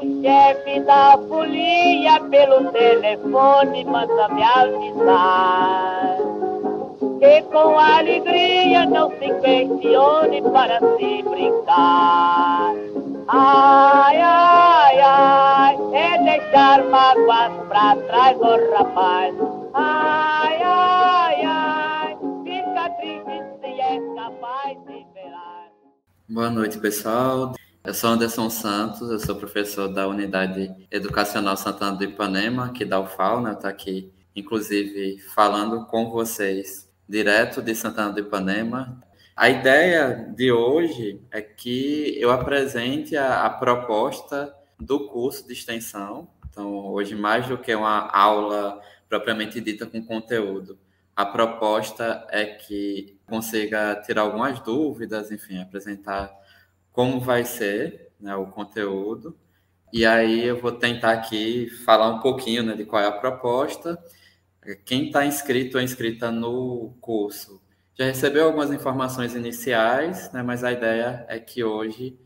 O chefe da folia pelo telefone manda me avisar que com alegria não se questione para se brincar. Ai, ai, ai, é deixar mágoas pra trás, oh, rapaz. Ai, ai, ai, fica triste se é capaz de verar. Boa noite, pessoal. Eu sou Anderson Santos, eu sou professor da Unidade Educacional Santana do Ipanema, aqui da UFAL, né? Eu estou aqui, inclusive, falando com vocês direto de Santana do Ipanema. A ideia de hoje é que eu apresente a, a proposta do curso de extensão. Então, hoje, mais do que uma aula propriamente dita com conteúdo, a proposta é que consiga tirar algumas dúvidas, enfim, apresentar como vai ser né, o conteúdo. E aí eu vou tentar aqui falar um pouquinho né, de qual é a proposta quem está inscrito ou inscrita no curso já recebeu algumas informações iniciais, né, mas a ideia é que hoje,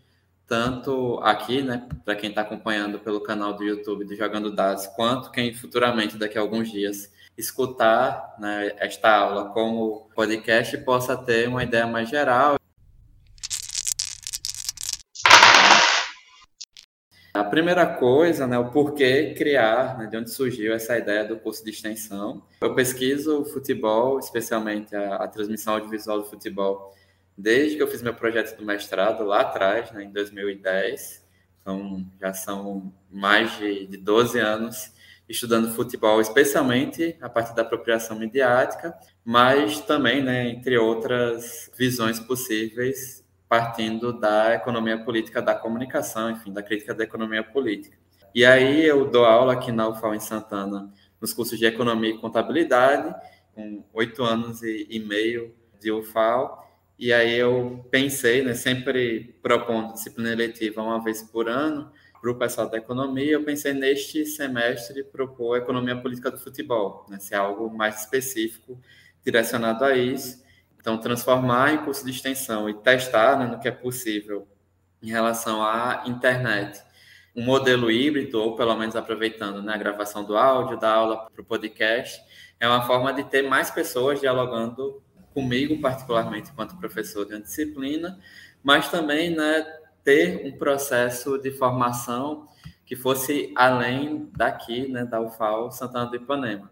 tanto aqui, né, para quem está acompanhando pelo canal do YouTube do Jogando Dados, quanto quem futuramente, daqui a alguns dias, escutar né, esta aula como podcast, possa ter uma ideia mais geral A primeira coisa, né, o porquê criar, né, de onde surgiu essa ideia do curso de extensão. Eu pesquiso futebol, especialmente a, a, transmissão audiovisual do futebol, desde que eu fiz meu projeto do mestrado lá atrás, né, em 2010. Então, já são mais de, de 12 anos estudando futebol, especialmente a partir da apropriação midiática, mas também, né, entre outras visões possíveis partindo da economia política da comunicação, enfim, da crítica da economia política. E aí eu dou aula aqui na UFAL em Santana, nos cursos de economia e contabilidade, com oito anos e, e, meio de UFAL, e aí eu pensei, né, sempre propondo disciplina eletiva uma vez por ano para o pessoal da economia, eu pensei neste semestre propor economia política do futebol, né, ser algo mais específico direcionado a isso, então, transformar em curso de extensão e testar né, no que é possível em relação à internet. Um modelo híbrido, ou pelo menos aproveitando né, a gravação do áudio, da aula para o podcast, é uma forma de ter mais pessoas dialogando comigo, particularmente enquanto professor de uma disciplina, mas também né, ter um processo de formação que fosse além daqui, né, da UFAL Santana do Ipanema.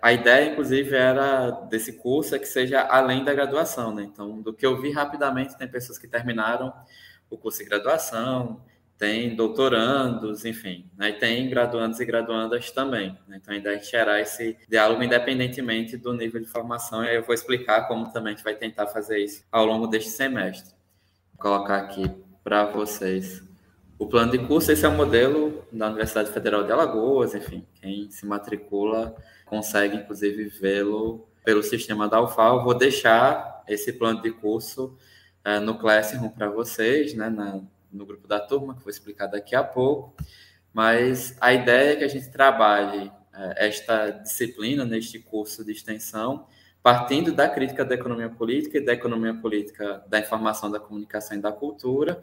A ideia, inclusive, era desse curso é que seja além da graduação, né? Então, do que eu vi rapidamente, tem pessoas que terminaram o curso de graduação, tem doutorandos, enfim, né? tem graduandos e graduandas também. Né? Então, a ideia é gerar esse diálogo independentemente do nível de formação, e aí eu vou explicar como também a gente vai tentar fazer isso ao longo deste semestre. Vou colocar aqui para vocês o plano de curso. Esse é o modelo da Universidade Federal de Alagoas, enfim, quem se matricula consegue, inclusive, vê-lo pelo sistema da UFAL. Vou deixar esse plano de curso uh, no Classroom para vocês, né, na, no grupo da turma, que vou explicar daqui a pouco. Mas a ideia é que a gente trabalhe uh, esta disciplina neste curso de extensão, partindo da crítica da economia política e da economia política da informação, da comunicação e da cultura,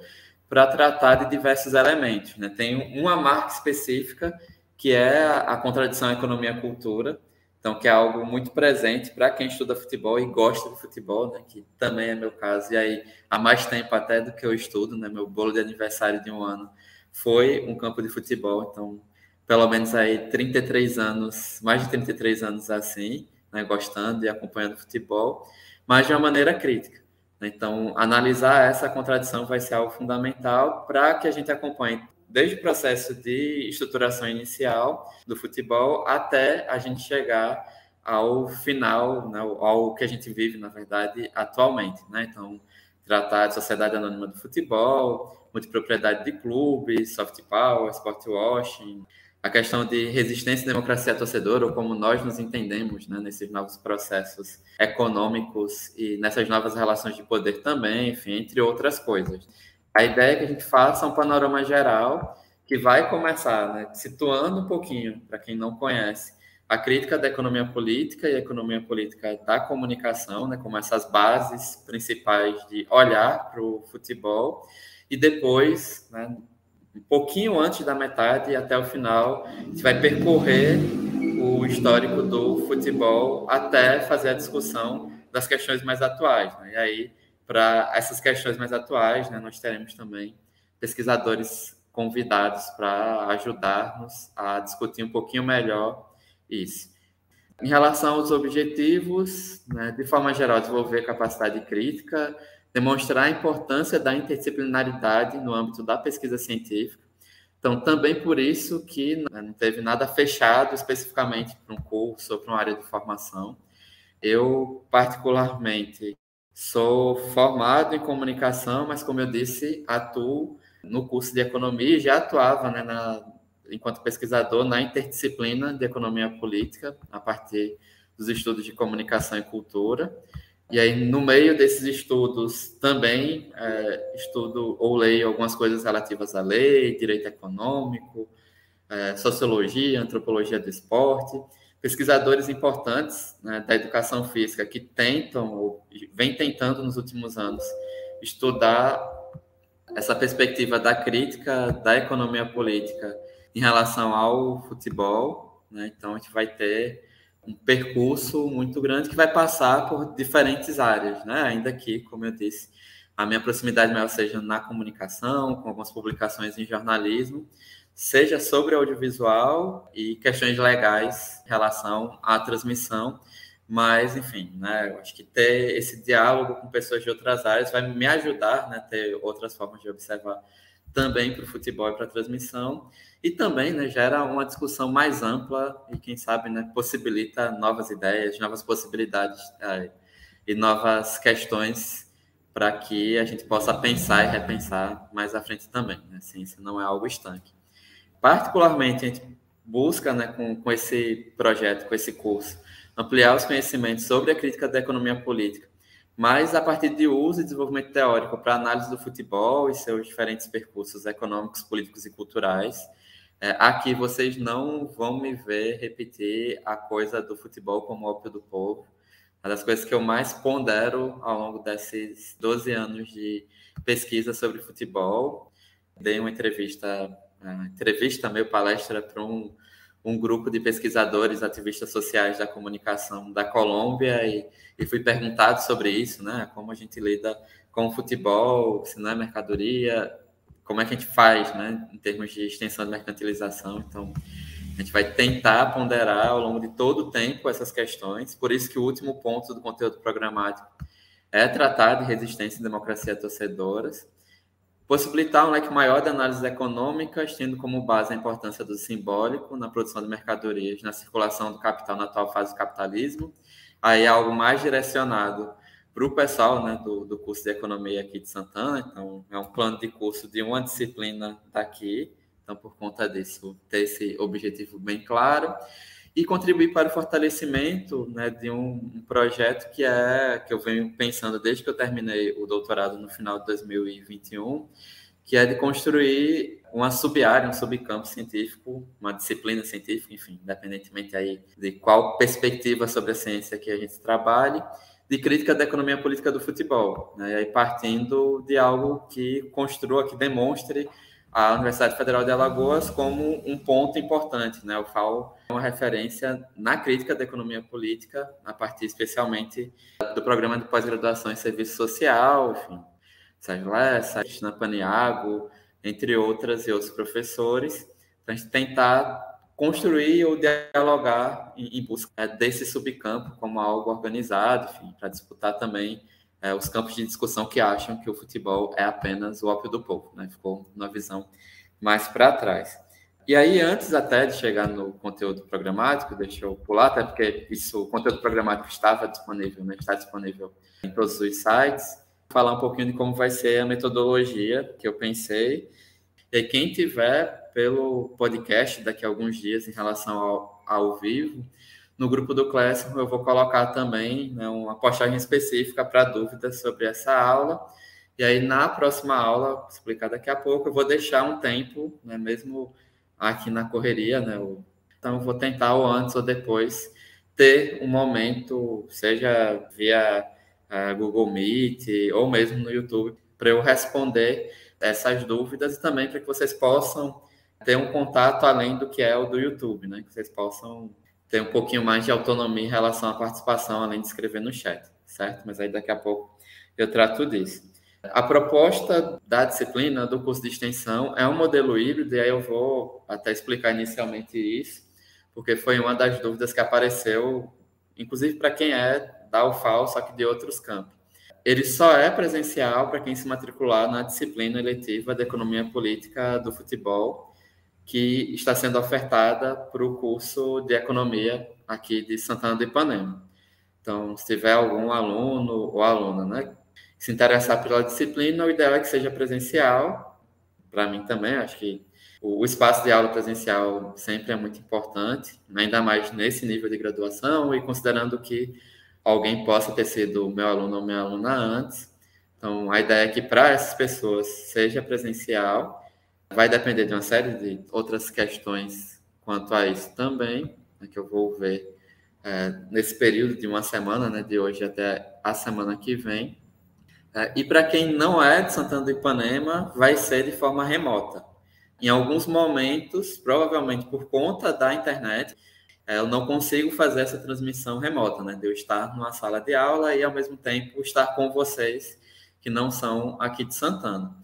para tratar de diversos elementos. Né? Tem uma marca específica que é a contradição economia-cultura, então que é algo muito presente para quem estuda futebol e gosta de futebol, né, que também é meu caso, e aí há mais tempo até do que eu estudo, né, meu bolo de aniversário de um ano foi um campo de futebol, então pelo menos aí 33 anos, mais de 33 anos assim, né, gostando e acompanhando futebol, mas de uma maneira crítica. Então, analisar essa contradição vai ser algo fundamental para que a gente acompanhe desde o processo de estruturação inicial do futebol até a gente chegar ao final, né, ao que a gente vive, na verdade, atualmente. Né? Então, tratar de sociedade anônima do futebol, multipropriedade de clubes, soft power, sport washing, a questão de resistência e democracia torcedora, ou como nós nos entendemos né, nesses novos processos econômicos e nessas novas relações de poder também, enfim, entre outras coisas. A ideia é que a gente faça um panorama geral que vai começar, né, situando um pouquinho, para quem não conhece, a crítica da economia política e a economia política da comunicação, né, como essas bases principais de olhar para o futebol, e depois, né, um pouquinho antes da metade até o final, gente vai percorrer o histórico do futebol até fazer a discussão das questões mais atuais. Né? E aí, para essas questões mais atuais, né, nós teremos também pesquisadores convidados para ajudar-nos a discutir um pouquinho melhor isso. Em relação aos objetivos, né, de forma geral, desenvolver capacidade crítica, demonstrar a importância da interdisciplinaridade no âmbito da pesquisa científica. Então, também por isso que né, não teve nada fechado especificamente para um curso ou para uma área de formação. Eu, particularmente, sou formado em comunicação, mas, como eu disse, atuo no curso de economia e já atuava né, na, enquanto pesquisador na interdisciplina de economia política, a partir dos estudos de comunicação e cultura. E aí, no meio desses estudos, também é, estudo ou leio algumas coisas relativas à lei, direito econômico, é, sociologia, antropologia do esporte. Pesquisadores importantes né, da educação física que tentam, ou vem tentando nos últimos anos, estudar essa perspectiva da crítica da economia política em relação ao futebol. Né? Então, a gente vai ter um percurso muito grande que vai passar por diferentes áreas, né? Ainda que, como eu disse, a minha proximidade maior seja na comunicação, com algumas publicações em jornalismo, seja sobre audiovisual e questões legais em relação à transmissão, mas, enfim, né, eu acho que ter esse diálogo com pessoas de outras áreas vai me ajudar, né, ter outras formas de observar também para o futebol e para a transmissão, e também né, gera uma discussão mais ampla e, quem sabe, né, possibilita novas ideias, novas possibilidades é, e novas questões para que a gente possa pensar e repensar mais à frente também. Né? Ciência não é algo estanque. Particularmente, a gente busca, né, com, com esse projeto, com esse curso, ampliar os conhecimentos sobre a crítica da economia política, mas a partir de uso e desenvolvimento teórico para análise do futebol e seus diferentes percursos econômicos, políticos e culturais, é, aqui vocês não vão me ver repetir a coisa do futebol como ópio do povo. Uma das coisas que eu mais pondero ao longo desses 12 anos de pesquisa sobre futebol. Dei uma entrevista, uma entrevista, meio palestra para um, um grupo de pesquisadores, ativistas sociais da comunicação da Colômbia e, e fui perguntado sobre isso, né? Como a gente lida com o futebol, se não é mercadoria, como é que a gente faz, né, em termos de extensão de mercantilização. Então, a gente vai tentar ponderar ao longo de todo o tempo essas questões. Por isso que o último ponto do conteúdo programático é tratar de resistência e democracia torcedoras, possibilitar um leque maior de análises econômicas, tendo como base a importância do simbólico na produção de mercadorias, na circulação do capital na atual fase do capitalismo, aí é algo mais direcionado para o pessoal né, do, do curso de economia aqui de Santana. Então, é um plano de curso de uma disciplina daqui. Então, por conta disso, ter esse objetivo bem claro e contribuir para o fortalecimento né, de um, um, projeto que é que eu venho pensando desde que eu terminei o doutorado no final de 2021, que é de construir uma sub-área, um subcampo científico, uma disciplina científica, enfim, independentemente aí de qual perspectiva sobre a ciência que a gente trabalhe, de crítica da economia política do futebol, né? e aí partindo de algo que construa, que demonstre a Universidade Federal de Alagoas como um ponto importante, né? O FAO é uma referência na crítica da economia política, a partir especialmente do programa de pós-graduação em serviço social, enfim, Sérgio Lessa, Cristina Paniago, entre outras e outros professores, para a gente tentar construir ou dialogar em, busca é, desse subcampo como algo organizado, enfim, para disputar também é, os campos de discussão que acham que o futebol é apenas o ópio do povo, né? Ficou uma visão mais para trás. E aí, antes até de chegar no conteúdo programático, deixa eu pular, até porque isso, o conteúdo programático estava disponível, né? está disponível em todos os sites. Falar um pouquinho de como vai ser a metodologia que eu pensei. E quem tiver pelo podcast daqui a alguns dias em relação ao, ao vivo. No grupo do Classroom eu vou colocar também né, uma postagem específica para dúvidas sobre essa aula. E aí, na próxima aula, explicar daqui a pouco, eu vou deixar um tempo, né, mesmo aqui na correria, né? Então, vou tentar, ou antes ou depois, ter um momento, seja via uh, Google Meet ou mesmo no YouTube, para eu responder essas dúvidas e também para que vocês possam ter um contato além do que é o do YouTube, né? Que vocês possam ter um pouquinho mais de autonomia em relação à participação, além de escrever no chat, certo? Mas aí daqui a pouco eu trato disso. A proposta da disciplina do curso de extensão é um modelo híbrido, e aí eu vou até explicar inicialmente isso, porque foi uma das dúvidas que apareceu, inclusive para quem é da UFAL, só que de outros campos. Ele só é presencial para quem se matricular na disciplina eletiva de Economia Política do Futebol, que está sendo ofertada para o curso de Economia aqui de Santana do Ipanema. Então, se tiver algum aluno ou aluna né, se interessar pela disciplina, o ideal é que seja presencial. Para mim também, acho que o espaço de aula presencial sempre é muito importante, ainda mais nesse nível de graduação e considerando que alguém possa ter sido meu aluno ou minha aluna antes. Então, a ideia é que para essas pessoas seja presencial, vai depender de uma série de outras questões quanto a isso também, né, que eu vou ver é, nesse período de uma semana, né, de hoje até a semana que vem. É, e para quem não é de Santana do Ipanema, vai ser de forma remota. Em alguns momentos, provavelmente por conta da internet, é, eu não consigo fazer essa transmissão remota, né? De eu estar numa sala de aula e, ao mesmo tempo, estar com vocês que não são aqui de Santana.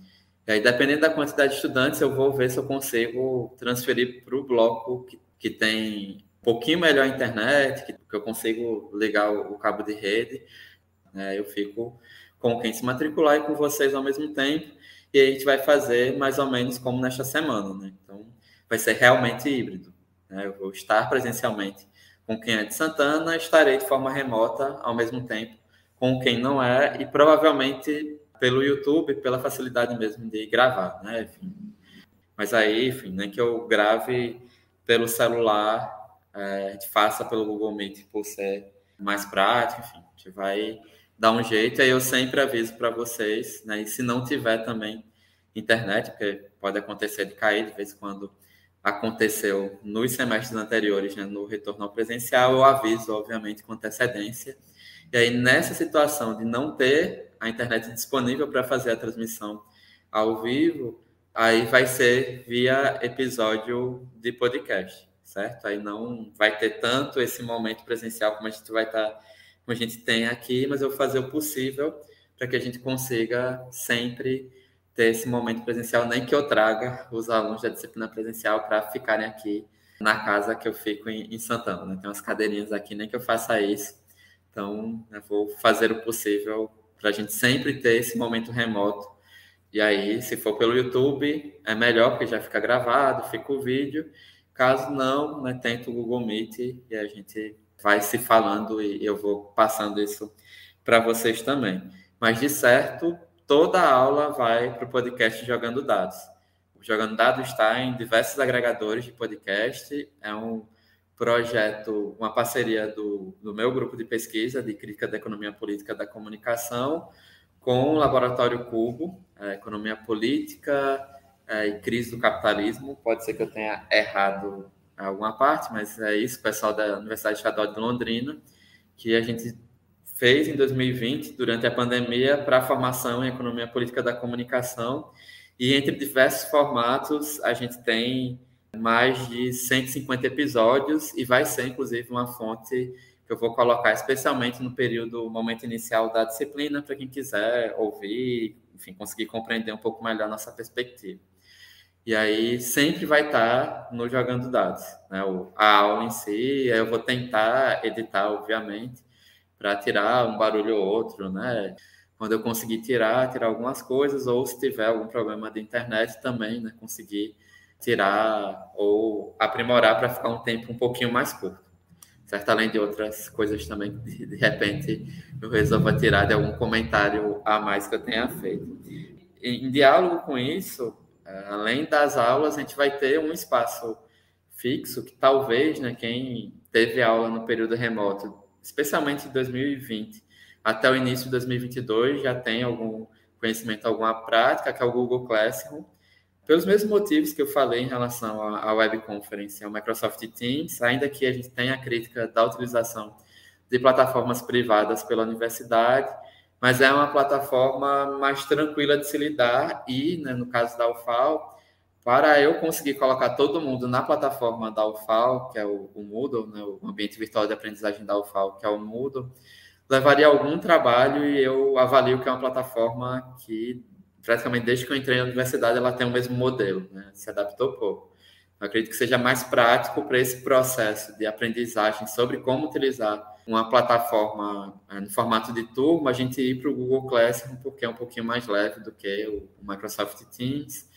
E aí, dependendo da quantidade de estudantes, eu vou ver se eu consigo transferir para o bloco que, que tem um pouquinho melhor a internet, que, que eu consigo ligar o, o cabo de rede. Né? Eu fico com quem se matricular e com vocês ao mesmo tempo. E a gente vai fazer mais ou menos como nesta semana, né? Então, vai ser realmente híbrido. Né? Eu vou estar presencialmente com quem é de Santana, estarei de forma remota ao mesmo tempo com quem não é e provavelmente pelo YouTube, pela facilidade mesmo de gravar, né? Enfim. Mas aí, enfim, nem que eu grave pelo celular, é, a gente faça pelo Google Meet por ser mais prático, enfim, a gente vai dar um jeito. Aí eu sempre aviso para vocês, né? E se não tiver também internet, porque pode acontecer de cair de vez em quando aconteceu nos semestres anteriores, né, no retorno ao presencial, eu aviso, obviamente, com antecedência. E aí, nessa situação de não ter a internet disponível para fazer a transmissão ao vivo, aí vai ser via episódio de podcast, certo? Aí não vai ter tanto esse momento presencial como a gente vai estar tá como a gente tem aqui, mas eu vou fazer o possível para que a gente consiga sempre ter esse momento presencial, nem que eu traga os alunos da disciplina presencial para ficarem aqui na casa que eu fico em, em Santana. Né? Tem umas cadeirinhas aqui, nem que eu faça isso. Então, eu vou fazer o possível para a gente sempre ter esse momento remoto. E aí, se for pelo YouTube, é melhor, porque já fica gravado, fica o vídeo. Caso não, né, tento o Google Meet e a gente vai se falando e eu vou passando isso para vocês também. Mas, de certo, toda aula vai para o podcast Jogando Dados. O Jogando Dados está em diversos agregadores de podcast, é um projeto, uma parceria do, do meu grupo de pesquisa de crítica da economia política da comunicação com o Laboratório Cubo, é, Economia Política é, e Crise do Capitalismo. Pode ser que eu tenha errado alguma parte, mas é isso, pessoal da Universidade Estadual de Londrina, que a gente fez em 2020, durante a pandemia, para a formação em Economia Política da Comunicação. E entre diversos formatos, a gente tem mais de 150 episódios e vai ser, inclusive, uma fonte que eu vou colocar especialmente no período, momento inicial da disciplina, para quem quiser ouvir, enfim, conseguir compreender um pouco melhor nossa perspectiva. E aí sempre vai estar no jogando dados, né? A aula em si, eu vou tentar editar, obviamente, para tirar um barulho ou outro, né? Quando eu conseguir tirar, tirar algumas coisas, ou se tiver algum problema de internet também, né? Conseguir tirar ou aprimorar para ficar um tempo um pouquinho mais curto. Certo? Além de outras coisas também de repente eu resolva tirar de algum comentário a mais que eu tenha feito. Em diálogo com isso, além das aulas, a gente vai ter um espaço fixo que talvez, né, quem teve aula no período remoto, especialmente em 2020, até o início de 2022, já tem algum conhecimento, alguma prática, que é o Google Classroom, pelos mesmos motivos que eu falei em relação à web conference, ao Microsoft Teams, ainda que a gente tenha a crítica da utilização de plataformas privadas pela universidade, mas é uma plataforma mais tranquila de se lidar e, né, no caso da UFAL, para eu conseguir colocar todo mundo na plataforma da UFAL, que é o, o Moodle, né, o ambiente virtual de aprendizagem da UFAL, que é o Moodle, levaria algum trabalho e eu avalio que é uma plataforma que, praticamente desde que eu entrei na universidade, ela tem o mesmo modelo, né, se adaptou pouco. Eu acredito que seja mais prático para esse processo de aprendizagem sobre como utilizar uma plataforma é, no formato de turma, a gente ir para o Google Classroom, porque é um pouquinho mais leve do que o Microsoft Teams.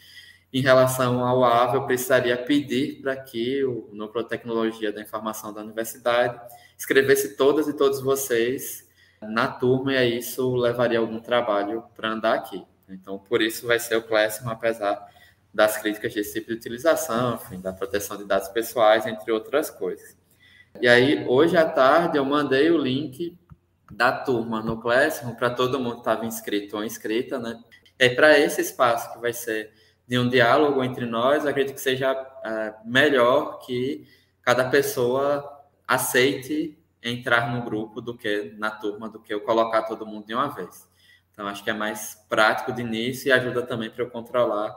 Em relação ao AVE, eu precisaria pedir para que o Núcleo de Tecnologia da Informação da Universidade escrevesse todas e todos vocês na turma, e aí isso levaria algum trabalho para andar aqui. Então, por isso vai ser o Classroom, apesar das críticas desse tipo de utilização, enfim, da proteção de dados pessoais, entre outras coisas. E aí, hoje à tarde, eu mandei o link da turma no Classroom para todo mundo que estava inscrito ou inscrita, né? É para esse espaço que vai ser de um diálogo entre nós, acredito que seja é, melhor que cada pessoa aceite entrar no grupo do que na turma, do que eu colocar todo mundo de uma vez. Então, acho que é mais prático de início e ajuda também para eu controlar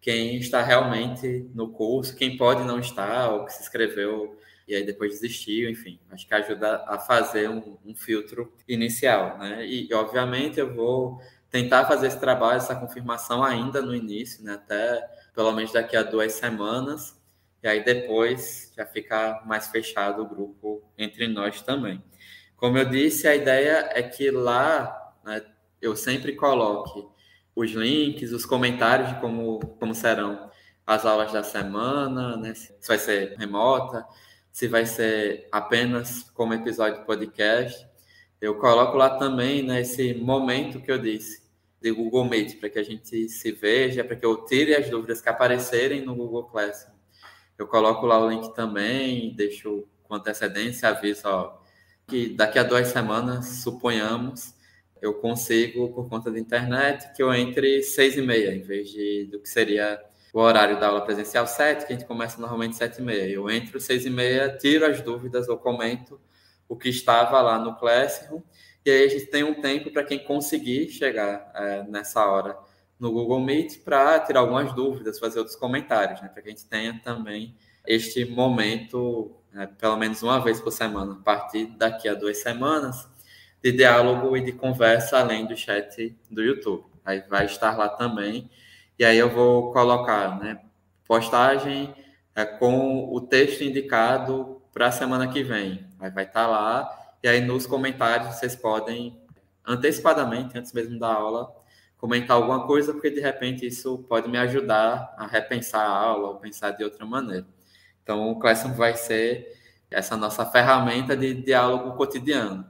quem está realmente no curso, quem pode não estar, ou que se inscreveu e aí depois desistiu, enfim. Acho que ajuda a fazer um, um filtro inicial, né? E, obviamente, eu vou tentar fazer esse trabalho, essa confirmação ainda no início, né? Até pelo menos daqui a duas semanas. E aí depois já fica mais fechado o grupo entre nós também. Como eu disse, a ideia é que lá né, eu sempre coloque os links, os comentários de como, como serão as aulas da semana, né? Se vai ser remota, se vai ser apenas como episódio de podcast. Eu coloco lá também nesse né, momento que eu disse de Google Meet, para que a gente se veja, para que eu tire as dúvidas que aparecerem no Google Classroom. Eu coloco lá o link também, deixo com antecedência, aviso ó, que daqui a duas semanas, suponhamos, eu consigo, por conta da internet, que eu entre seis e meia, em vez de do que seria o horário da aula presencial 7, que a gente começa normalmente 7 e meia. Eu entro 6 e meia, tiro as dúvidas ou comento o que estava lá no Classroom, e aí a gente tem um tempo para quem conseguir chegar é, nessa hora no Google Meet para tirar algumas dúvidas, fazer outros comentários, né? para que a gente tenha também este momento, é, pelo menos uma vez por semana, a partir daqui a duas semanas, de diálogo e de conversa além do chat do YouTube. Aí vai estar lá também e aí eu vou colocar, né, postagem é, com o texto indicado para a semana que vem. Aí vai estar tá lá, e aí nos comentários vocês podem, antecipadamente, antes mesmo da aula, comentar alguma coisa, porque de repente isso pode me ajudar a repensar a aula ou pensar de outra maneira. Então, o Classroom vai ser essa nossa ferramenta de diálogo cotidiano.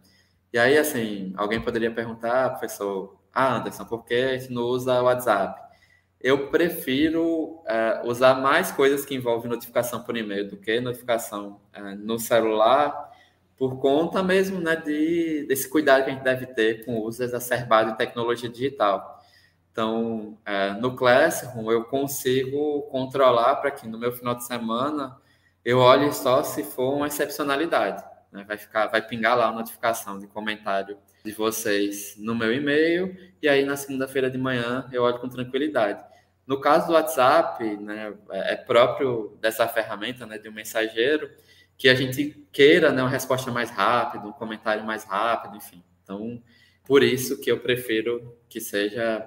E aí, assim, alguém poderia perguntar, professor, ah, Anderson, por que a gente não usa o WhatsApp? Eu prefiro uh, usar mais coisas que envolvem notificação por e-mail do que notificação uh, no celular, por conta mesmo né, de, desse cuidado que a gente deve ter com o uso exacerbado de tecnologia digital. Então, uh, no Classroom, eu consigo controlar para que no meu final de semana eu olhe só se for uma excepcionalidade. Né? Vai, ficar, vai pingar lá a notificação de comentário de vocês no meu e-mail, e aí na segunda-feira de manhã eu olho com tranquilidade. No caso do WhatsApp, né, é próprio dessa ferramenta, né, de um mensageiro, que a gente queira né, uma resposta mais rápida, um comentário mais rápido, enfim. Então, por isso que eu prefiro que seja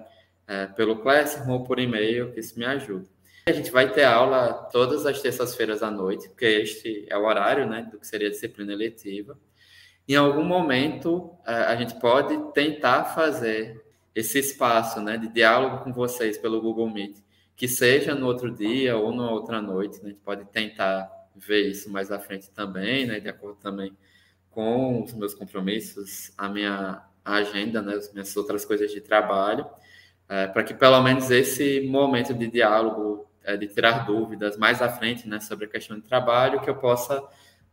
é, pelo Classroom ou por e-mail, que isso me ajuda. A gente vai ter aula todas as terças-feiras à noite, porque este é o horário né, do que seria a disciplina eletiva. Em algum momento, é, a gente pode tentar fazer esse espaço né, de diálogo com vocês pelo Google Meet, que seja no outro dia ou na outra noite, né, a gente pode tentar ver isso mais à frente também, né, de acordo também com os meus compromissos, a minha agenda, né, as minhas outras coisas de trabalho, é, para que pelo menos esse momento de diálogo, é, de tirar dúvidas mais à frente né, sobre a questão de trabalho, que eu possa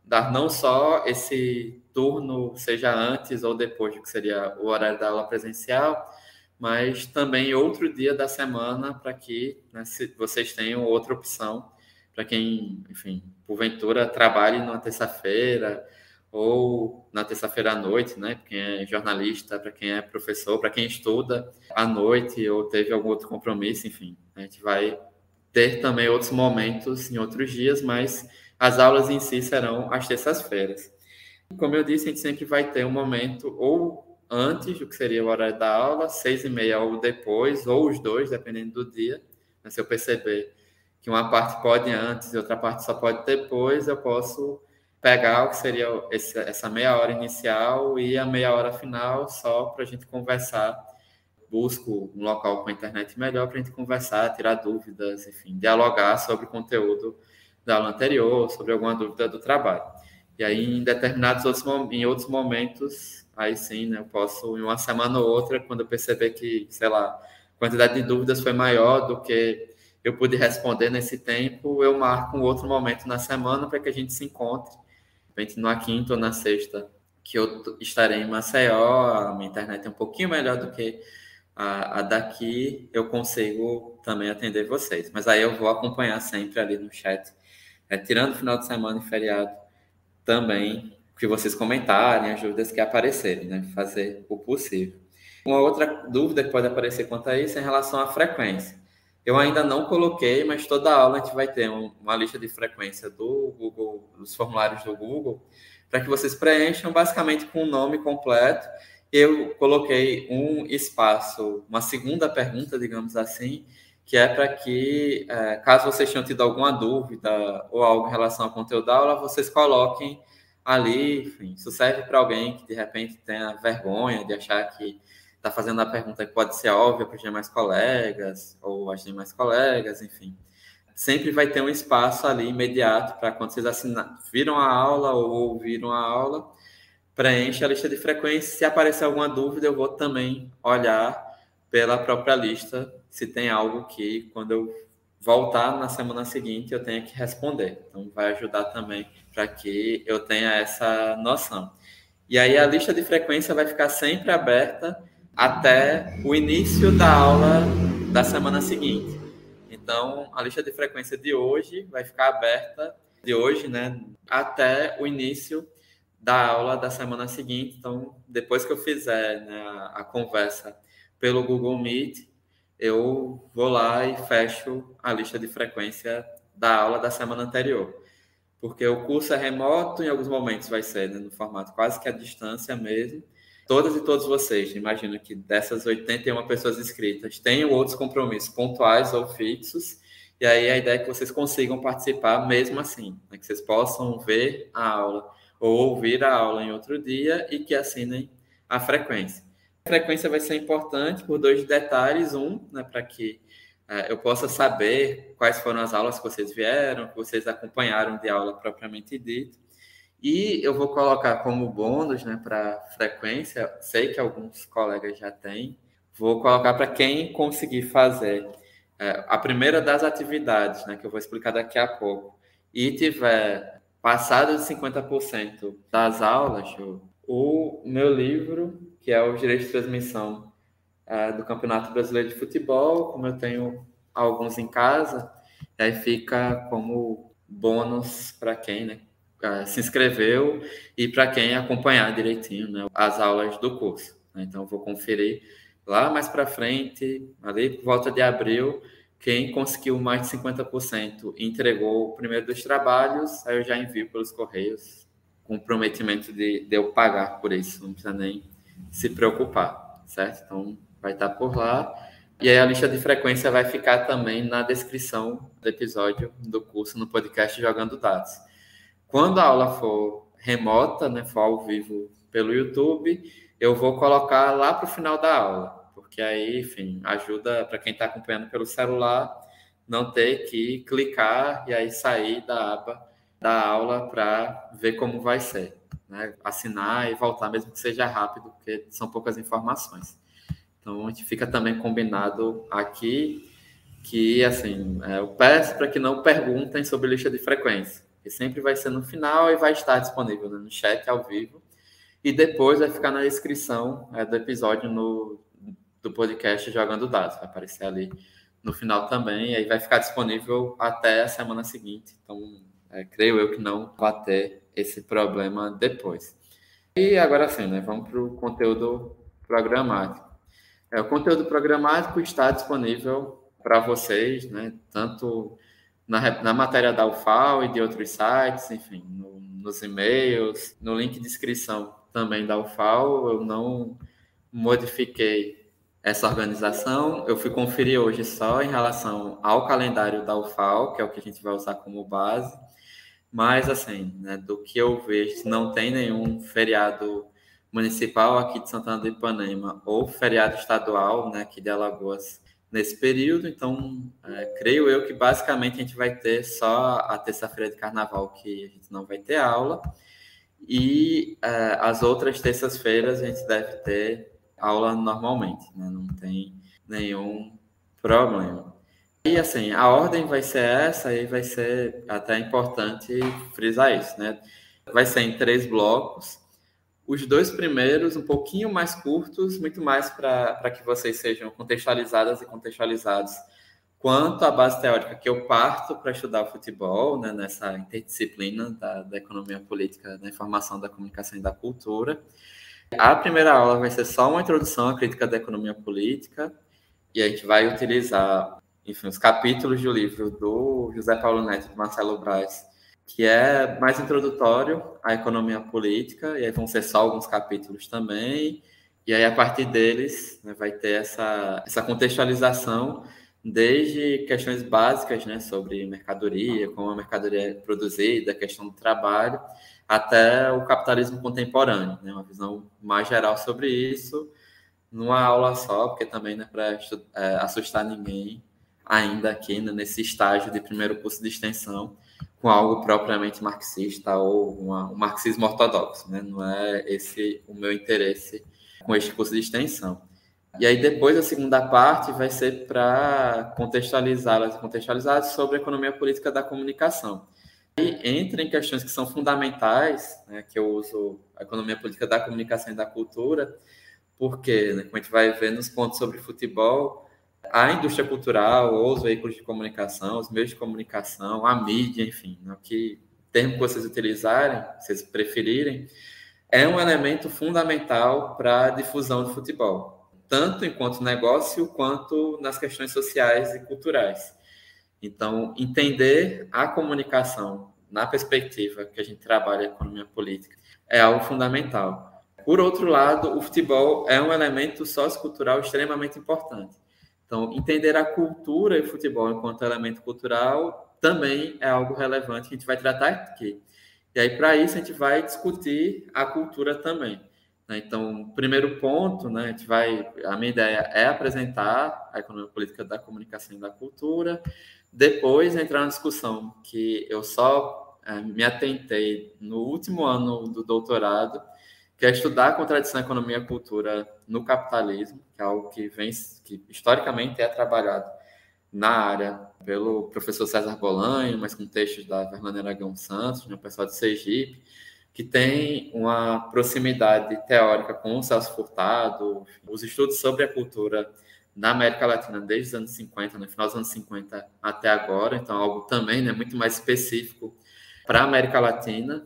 dar não só esse turno, seja antes ou depois do que seria o horário da aula presencial, mas também outro dia da semana para que né, vocês tenham outra opção para quem, enfim, porventura trabalhe numa terça-feira ou na terça-feira à noite, né? Para quem é jornalista, para quem é professor, para quem estuda à noite ou teve algum outro compromisso, enfim. A gente vai ter também outros momentos em outros dias, mas as aulas em si serão às terças-feiras. Como eu disse, a gente sempre vai ter um momento ou antes do que seria o horário da aula, seis e meia ou depois, ou os dois, dependendo do dia. Se eu perceber que uma parte pode antes e outra parte só pode depois, eu posso pegar o que seria esse, essa meia hora inicial e a meia hora final só para a gente conversar. Busco um local com a internet melhor para a gente conversar, tirar dúvidas, enfim, dialogar sobre o conteúdo da aula anterior, sobre alguma dúvida do trabalho. E aí, em determinados outros, em outros momentos, aí sim, né, eu posso, em uma semana ou outra, quando eu perceber que, sei lá, a quantidade de dúvidas foi maior do que eu pude responder nesse tempo, eu marco um outro momento na semana para que a gente se encontre na quinta ou na sexta, que eu estarei em Maceió, a minha internet é um pouquinho melhor do que a, a daqui, eu consigo também atender vocês. Mas aí eu vou acompanhar sempre ali no chat, é, tirando final de semana e feriado, também que vocês comentarem, as dúvidas que aparecerem, né? Fazer o possível. Uma outra dúvida que pode aparecer quanto a isso é em relação à frequência. Eu ainda não coloquei, mas toda aula a gente vai ter uma lista de frequência do Google, dos formulários do Google, para que vocês preencham basicamente com o nome completo. Eu coloquei um espaço, uma segunda pergunta, digamos assim, que é para que, é, caso vocês tenham tido alguma dúvida ou algo em relação ao conteúdo da aula, vocês coloquem ali, enfim, isso serve para alguém que de repente tenha vergonha de achar que está fazendo a pergunta que pode ser óbvia para os demais colegas ou as demais colegas, enfim. Sempre vai ter um espaço ali imediato para quando vocês assinam, viram a aula ou ouviram a aula, preenche a lista de frequência. Se aparecer alguma dúvida, eu vou também olhar pela própria lista se tem algo que, quando eu voltar na semana seguinte, eu tenha que responder. Então, vai ajudar também para que eu tenha essa noção. E aí, a lista de frequência vai ficar sempre aberta até o início da aula da semana seguinte. Então, a lista de frequência de hoje vai ficar aberta de hoje, né, até o início da aula da semana seguinte. Então, depois que eu fizer né, a, a conversa pelo Google Meet, eu vou lá e fecho a lista de frequência da aula da semana anterior. Porque o curso é remoto, em alguns momentos vai ser né, no formato quase que à distância mesmo, todas e todos vocês, imagino que dessas 81 pessoas inscritas, tenham outros compromissos pontuais ou fixos, e aí a ideia é que vocês consigam participar mesmo assim, né? que vocês possam ver a aula ou ouvir a aula em outro dia e que assinem a frequência. A frequência vai ser importante por dois detalhes. Um, né, para que eu possa saber quais foram as aulas que vocês vieram, que vocês acompanharam de aula propriamente dito. E eu vou colocar como bônus né, para frequência, sei que alguns colegas já têm, vou colocar para quem conseguir fazer é, a primeira das atividades, né, que eu vou explicar daqui a pouco, e tiver passado de 50% das aulas, o meu livro, que é o Direito de Transmissão é, do Campeonato Brasileiro de Futebol, como eu tenho alguns em casa, aí fica como bônus para quem né, uh, se inscreveu e para quem acompanhar direitinho né, as aulas do curso. Né? Então, vou conferir lá mais para frente, ali por volta de abril, quem conseguiu mais de 50% entregou o primeiro dos trabalhos, aí eu já envio pelos correios com prometimento de, de eu pagar por isso, não precisa nem se preocupar, certo? Então, vai estar por lá. E aí a lista de frequência vai ficar também na descrição do episódio do curso no podcast Jogando Dados. Quando a aula for remota, né, for ao vivo pelo YouTube, eu vou colocar lá para o final da aula, porque aí, enfim, ajuda para quem está acompanhando pelo celular não ter que clicar e aí sair da aba da aula para ver como vai ser. Né? Assinar e voltar, mesmo que seja rápido, porque são poucas informações. Então, a gente fica também combinado aqui que, assim, é, eu peço para que não perguntem sobre lista de frequência que sempre vai ser no final e vai estar disponível né, no chat ao vivo. E depois vai ficar na descrição é, do episódio no, do podcast Jogando Dados. Vai aparecer ali no final também, e aí vai ficar disponível até a semana seguinte. Então, é, creio eu que não vai ter esse problema depois. E agora sim, né, vamos para o conteúdo programático. É, o conteúdo programático está disponível para vocês, né, tanto na, na matéria da UFAL e de outros sites, enfim, no, nos e-mails, no link de inscrição também da UFAL, eu não modifiquei essa organização. Eu fui conferir hoje só em relação ao calendário da UFAL, que é o que a gente vai usar como base. Mas, assim, né, do que eu vejo, não tem nenhum feriado municipal aqui de Santana do Ipanema ou feriado estadual né, aqui de Alagoas nesse período. Então, é, creio eu que basicamente a gente vai ter só a terça-feira de carnaval que a gente não vai ter aula. E é, as outras terças-feiras a gente deve ter aula normalmente, né? não tem nenhum problema. E assim, a ordem vai ser essa, e vai ser até importante frisar isso, né? Vai ser em três blocos. Os dois primeiros, um pouquinho mais curtos, muito mais para que vocês sejam contextualizadas e contextualizados quanto à base teórica que eu parto para estudar futebol, né, nessa interdisciplina da, da economia política, da informação, da comunicação e da cultura. A primeira aula vai ser só uma introdução à crítica da economia política, e a gente vai utilizar, enfim, os capítulos do livro do José Paulo Neto e do Marcelo Braz, que é mais introdutório à economia política, e aí vão ser só alguns capítulos também, e aí a partir deles né, vai ter essa, essa contextualização desde questões básicas né, sobre mercadoria, como a mercadoria é produzida, questão do trabalho, até o capitalismo contemporâneo, né? uma visão mais geral sobre isso, numa aula só, porque também não é para é, assustar ninguém ainda aqui né, nesse estágio de primeiro curso de extensão com algo propriamente marxista ou uma, um marxismo ortodoxo, né? não é esse o meu interesse com este curso de extensão. E aí depois a segunda parte vai ser para contextualizá-las, contextualizadas sobre a economia política da comunicação. E entra em questões que são fundamentais, né, que eu uso a economia política da comunicação e da cultura, porque, né, como a gente vai ver nos pontos sobre futebol, a indústria cultural, ou os veículos de comunicação, os meios de comunicação, a mídia, enfim, né, que termo que vocês utilizarem, vocês preferirem, é um elemento fundamental para a difusão do futebol, tanto enquanto negócio quanto nas questões sociais e culturais. Então, entender a comunicação na perspectiva que a gente trabalha a economia política é algo fundamental. Por outro lado, o futebol é um elemento sociocultural extremamente importante. Então, entender a cultura e futebol enquanto elemento cultural também é algo relevante que a gente vai tratar aqui. E aí, para isso, a gente vai discutir a cultura também. Né? Então, primeiro ponto, né, a gente vai, a minha ideia é apresentar a economia política da comunicação e da cultura, depois entrar na discussão que eu só é, me atentei no último ano do doutorado, que é estudar a contradição economia e cultura no capitalismo, que é algo que vem, que historicamente é trabalhado na área pelo professor César Bolanho, mas com textos da Fernanda Aragão Santos, né, pessoal de Sergipe, que tem uma proximidade teórica com o Celso Furtado, os estudos sobre a cultura na América Latina desde os anos 50, no final dos anos 50 até agora, então algo também né, muito mais específico para a América Latina.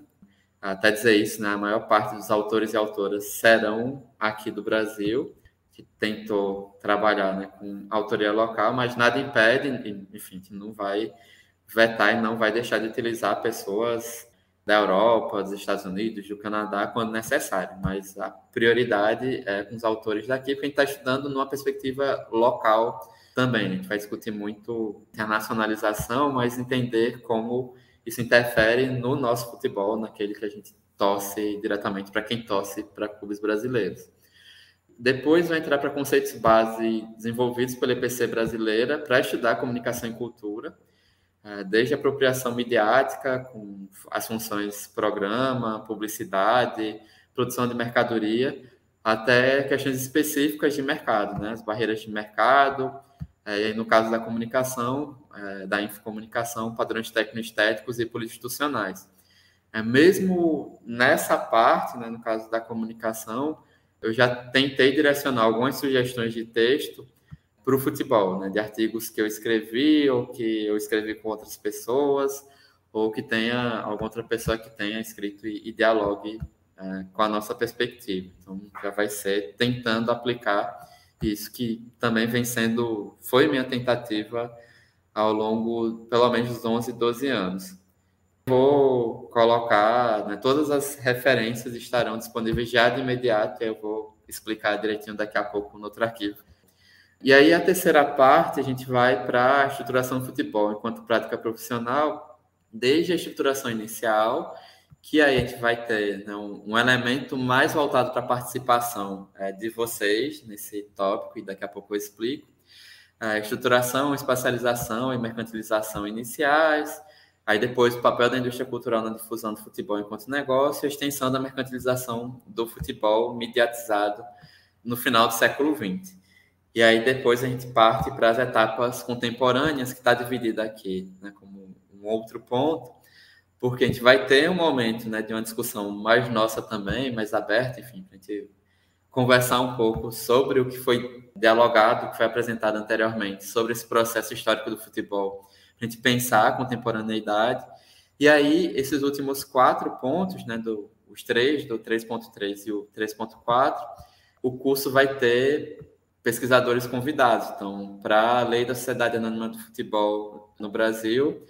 Até dizer isso, né, a maior parte dos autores e autoras serão aqui do Brasil, que tentou trabalhar né, com autoria local, mas nada impede, enfim, que não vai vetar e não vai deixar de utilizar pessoas da Europa, dos Estados Unidos, do Canadá, quando necessário, mas a prioridade é com os autores daqui, porque a gente está estudando numa perspectiva local também. A gente vai discutir muito internacionalização, mas entender como isso interfere no nosso futebol, naquele que a gente torce diretamente para quem torce para clubes brasileiros. Depois vai entrar para conceitos base desenvolvidos pela EPC brasileira para estudar comunicação e cultura é, desde apropriação midiática, com as funções programa, publicidade, produção de mercadoria, até questões específicas de mercado, né? as barreiras de mercado, é, e no caso da comunicação, é, da infocomunicação, padrões técnico-estéticos e poliinstitucionais. É, mesmo nessa parte, né, no caso da comunicação, eu já tentei direcionar algumas sugestões de texto para o futebol, né? De artigos que eu escrevi ou que eu escrevi com outras pessoas ou que tenha alguma outra pessoa que tenha escrito e, e dialogue é, com a nossa perspectiva. Então, já vai ser tentando aplicar isso que também vem sendo, foi minha tentativa ao longo, pelo menos, dos 11, 12 anos. Vou colocar, né, todas as referências estarão disponíveis já de imediato, eu vou explicar direitinho daqui a pouco no outro arquivo. E aí, a terceira parte, a gente vai para a estruturação do futebol enquanto prática profissional, desde a estruturação inicial, que aí a gente vai ter né, um, um, elemento mais voltado para a participação é, de vocês nesse tópico, e daqui a pouco eu explico. A estruturação, espacialização e mercantilização iniciais, aí depois o papel da indústria cultural na difusão do futebol enquanto negócio e a extensão da mercantilização do futebol mediatizado no final do século XX. E aí depois a gente parte para as etapas contemporâneas, que está dividida aqui né, como um outro ponto, porque a gente vai ter um momento né, de uma discussão mais nossa também, mais aberta, enfim, para a gente conversar um pouco sobre o que foi dialogado, que foi apresentado anteriormente, sobre esse processo histórico do futebol, a gente pensar a contemporaneidade. E aí, esses últimos quatro pontos, né, do, os três, do 3.3 e o 3.4, o curso vai ter pesquisadores convidados. Então, para a Lei da Sociedade Anônima do Futebol no Brasil,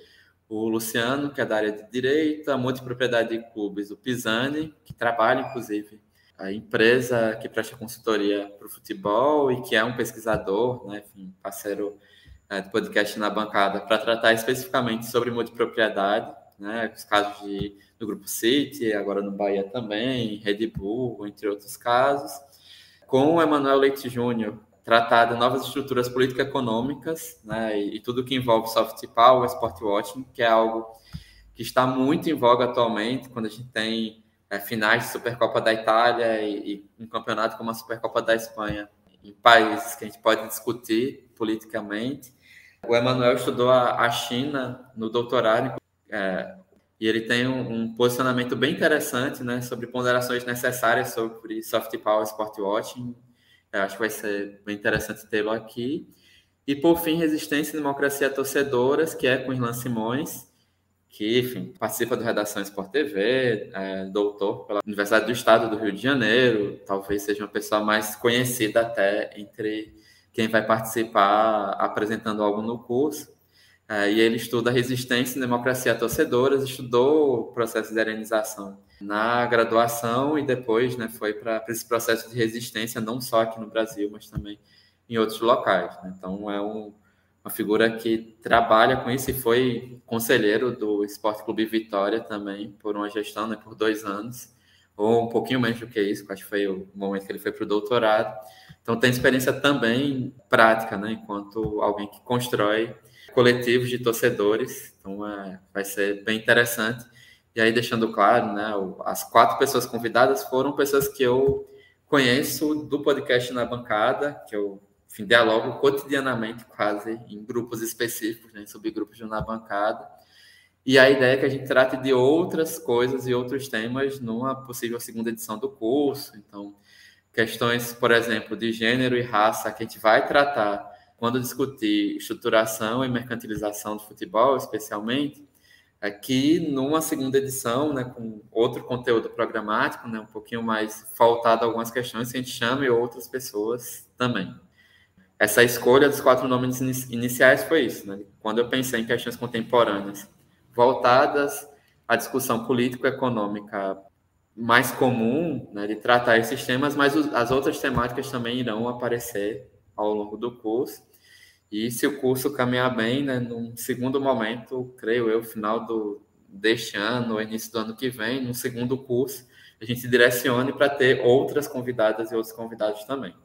o Luciano, que é da área de Direito, a Multipropriedade de Clubes, o Pisani, que trabalha, inclusive, a empresa que presta consultoria para o futebol e que é um pesquisador, né, enfim, parceiro é, do podcast na bancada, para tratar especificamente sobre multipropriedade, né, os casos de, do Grupo City, agora no Bahia também, Red Bull, entre outros casos, com o Emanuel Leite Júnior, tratar de novas estruturas político-econômicas né, e, e, tudo que envolve soft power, sport watching, que é algo que está muito em voga atualmente, quando a gente tem é, finais de Supercopa da Itália e, e, um campeonato como a Supercopa da Espanha, em países que a gente pode discutir politicamente. O Emanuel estudou a, a China no doutorado é, e ele tem um, um, posicionamento bem interessante né, sobre ponderações necessárias sobre soft power, sport watching eu acho que vai ser bem interessante tê-lo aqui. E, por fim, Resistência e Democracia Torcedoras, que é com Irlan Simões, que, enfim, participa do Redação Sport TV, é doutor pela Universidade do Estado do Rio de Janeiro, talvez seja uma pessoa mais conhecida até entre quem vai participar apresentando algo no curso. É, e ele estuda resistência e democracia torcedoras, estudou o processo de arenização na graduação e depois né, foi para esse processo de resistência, não só aqui no Brasil, mas também em outros locais. Né? Então, é um, uma figura que trabalha com isso e foi conselheiro do Esporte Clube Vitória também, por uma gestão, né, por dois anos, ou um pouquinho menos do que isso, acho que foi o momento que ele foi para o doutorado. Então, tem experiência também prática, né, enquanto alguém que constrói coletivos de torcedores. Então, é, vai ser bem interessante. E aí, deixando claro, né, as quatro pessoas convidadas foram pessoas que eu conheço do podcast na bancada, que eu enfim, dialogo cotidianamente, quase, em grupos específicos, né, em subgrupos na bancada. E a ideia é que a gente trate de outras coisas e outros temas numa possível segunda edição do curso. Então, questões, por exemplo, de gênero e raça, que a gente vai tratar quando discutir estruturação e mercantilização do futebol, especialmente, aqui numa segunda edição, né, com outro conteúdo programático, né, um pouquinho mais faltado a algumas questões, que a gente chame outras pessoas também. Essa escolha dos quatro nomes iniciais foi isso, né? Quando eu pensei em questões contemporâneas voltadas à discussão político-econômica mais comum, né, de tratar esses temas, mas as outras temáticas também irão aparecer ao longo do curso. E se o curso caminhar bem, né, num segundo momento, creio eu, final do, deste ano, início do ano que vem, no segundo curso, a gente direcione para ter outras convidadas e outros convidados também.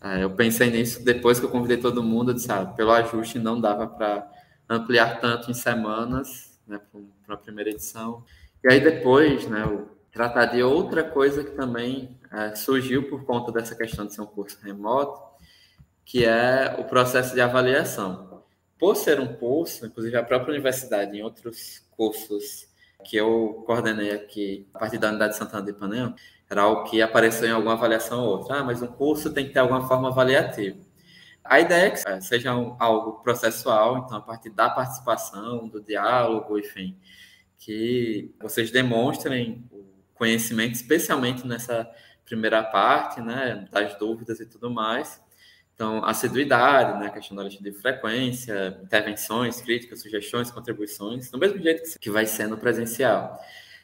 É, eu pensei nisso depois que eu convidei todo mundo, eu disse, ah, pelo ajuste não dava para ampliar tanto em semanas, né, para a primeira edição. E aí depois, né, tratar de outra coisa que também é, surgiu por conta dessa questão de ser um curso remoto, que é o processo de avaliação. Por ser um curso, inclusive a própria universidade, em outros cursos que eu coordenei aqui, a partir da Unidade de Santana de Ipanema, era algo que apareceu em alguma avaliação ou outra. Ah, mas um curso tem que ter alguma forma avaliativa. A ideia é que é, seja um, algo processual, então a partir da participação, do diálogo, enfim, que vocês demonstrem o conhecimento, especialmente nessa primeira parte, né, das dúvidas e tudo mais. Então, assiduidade, né, questão da lista de frequência, intervenções, críticas, sugestões, contribuições, do mesmo jeito que vai ser no presencial.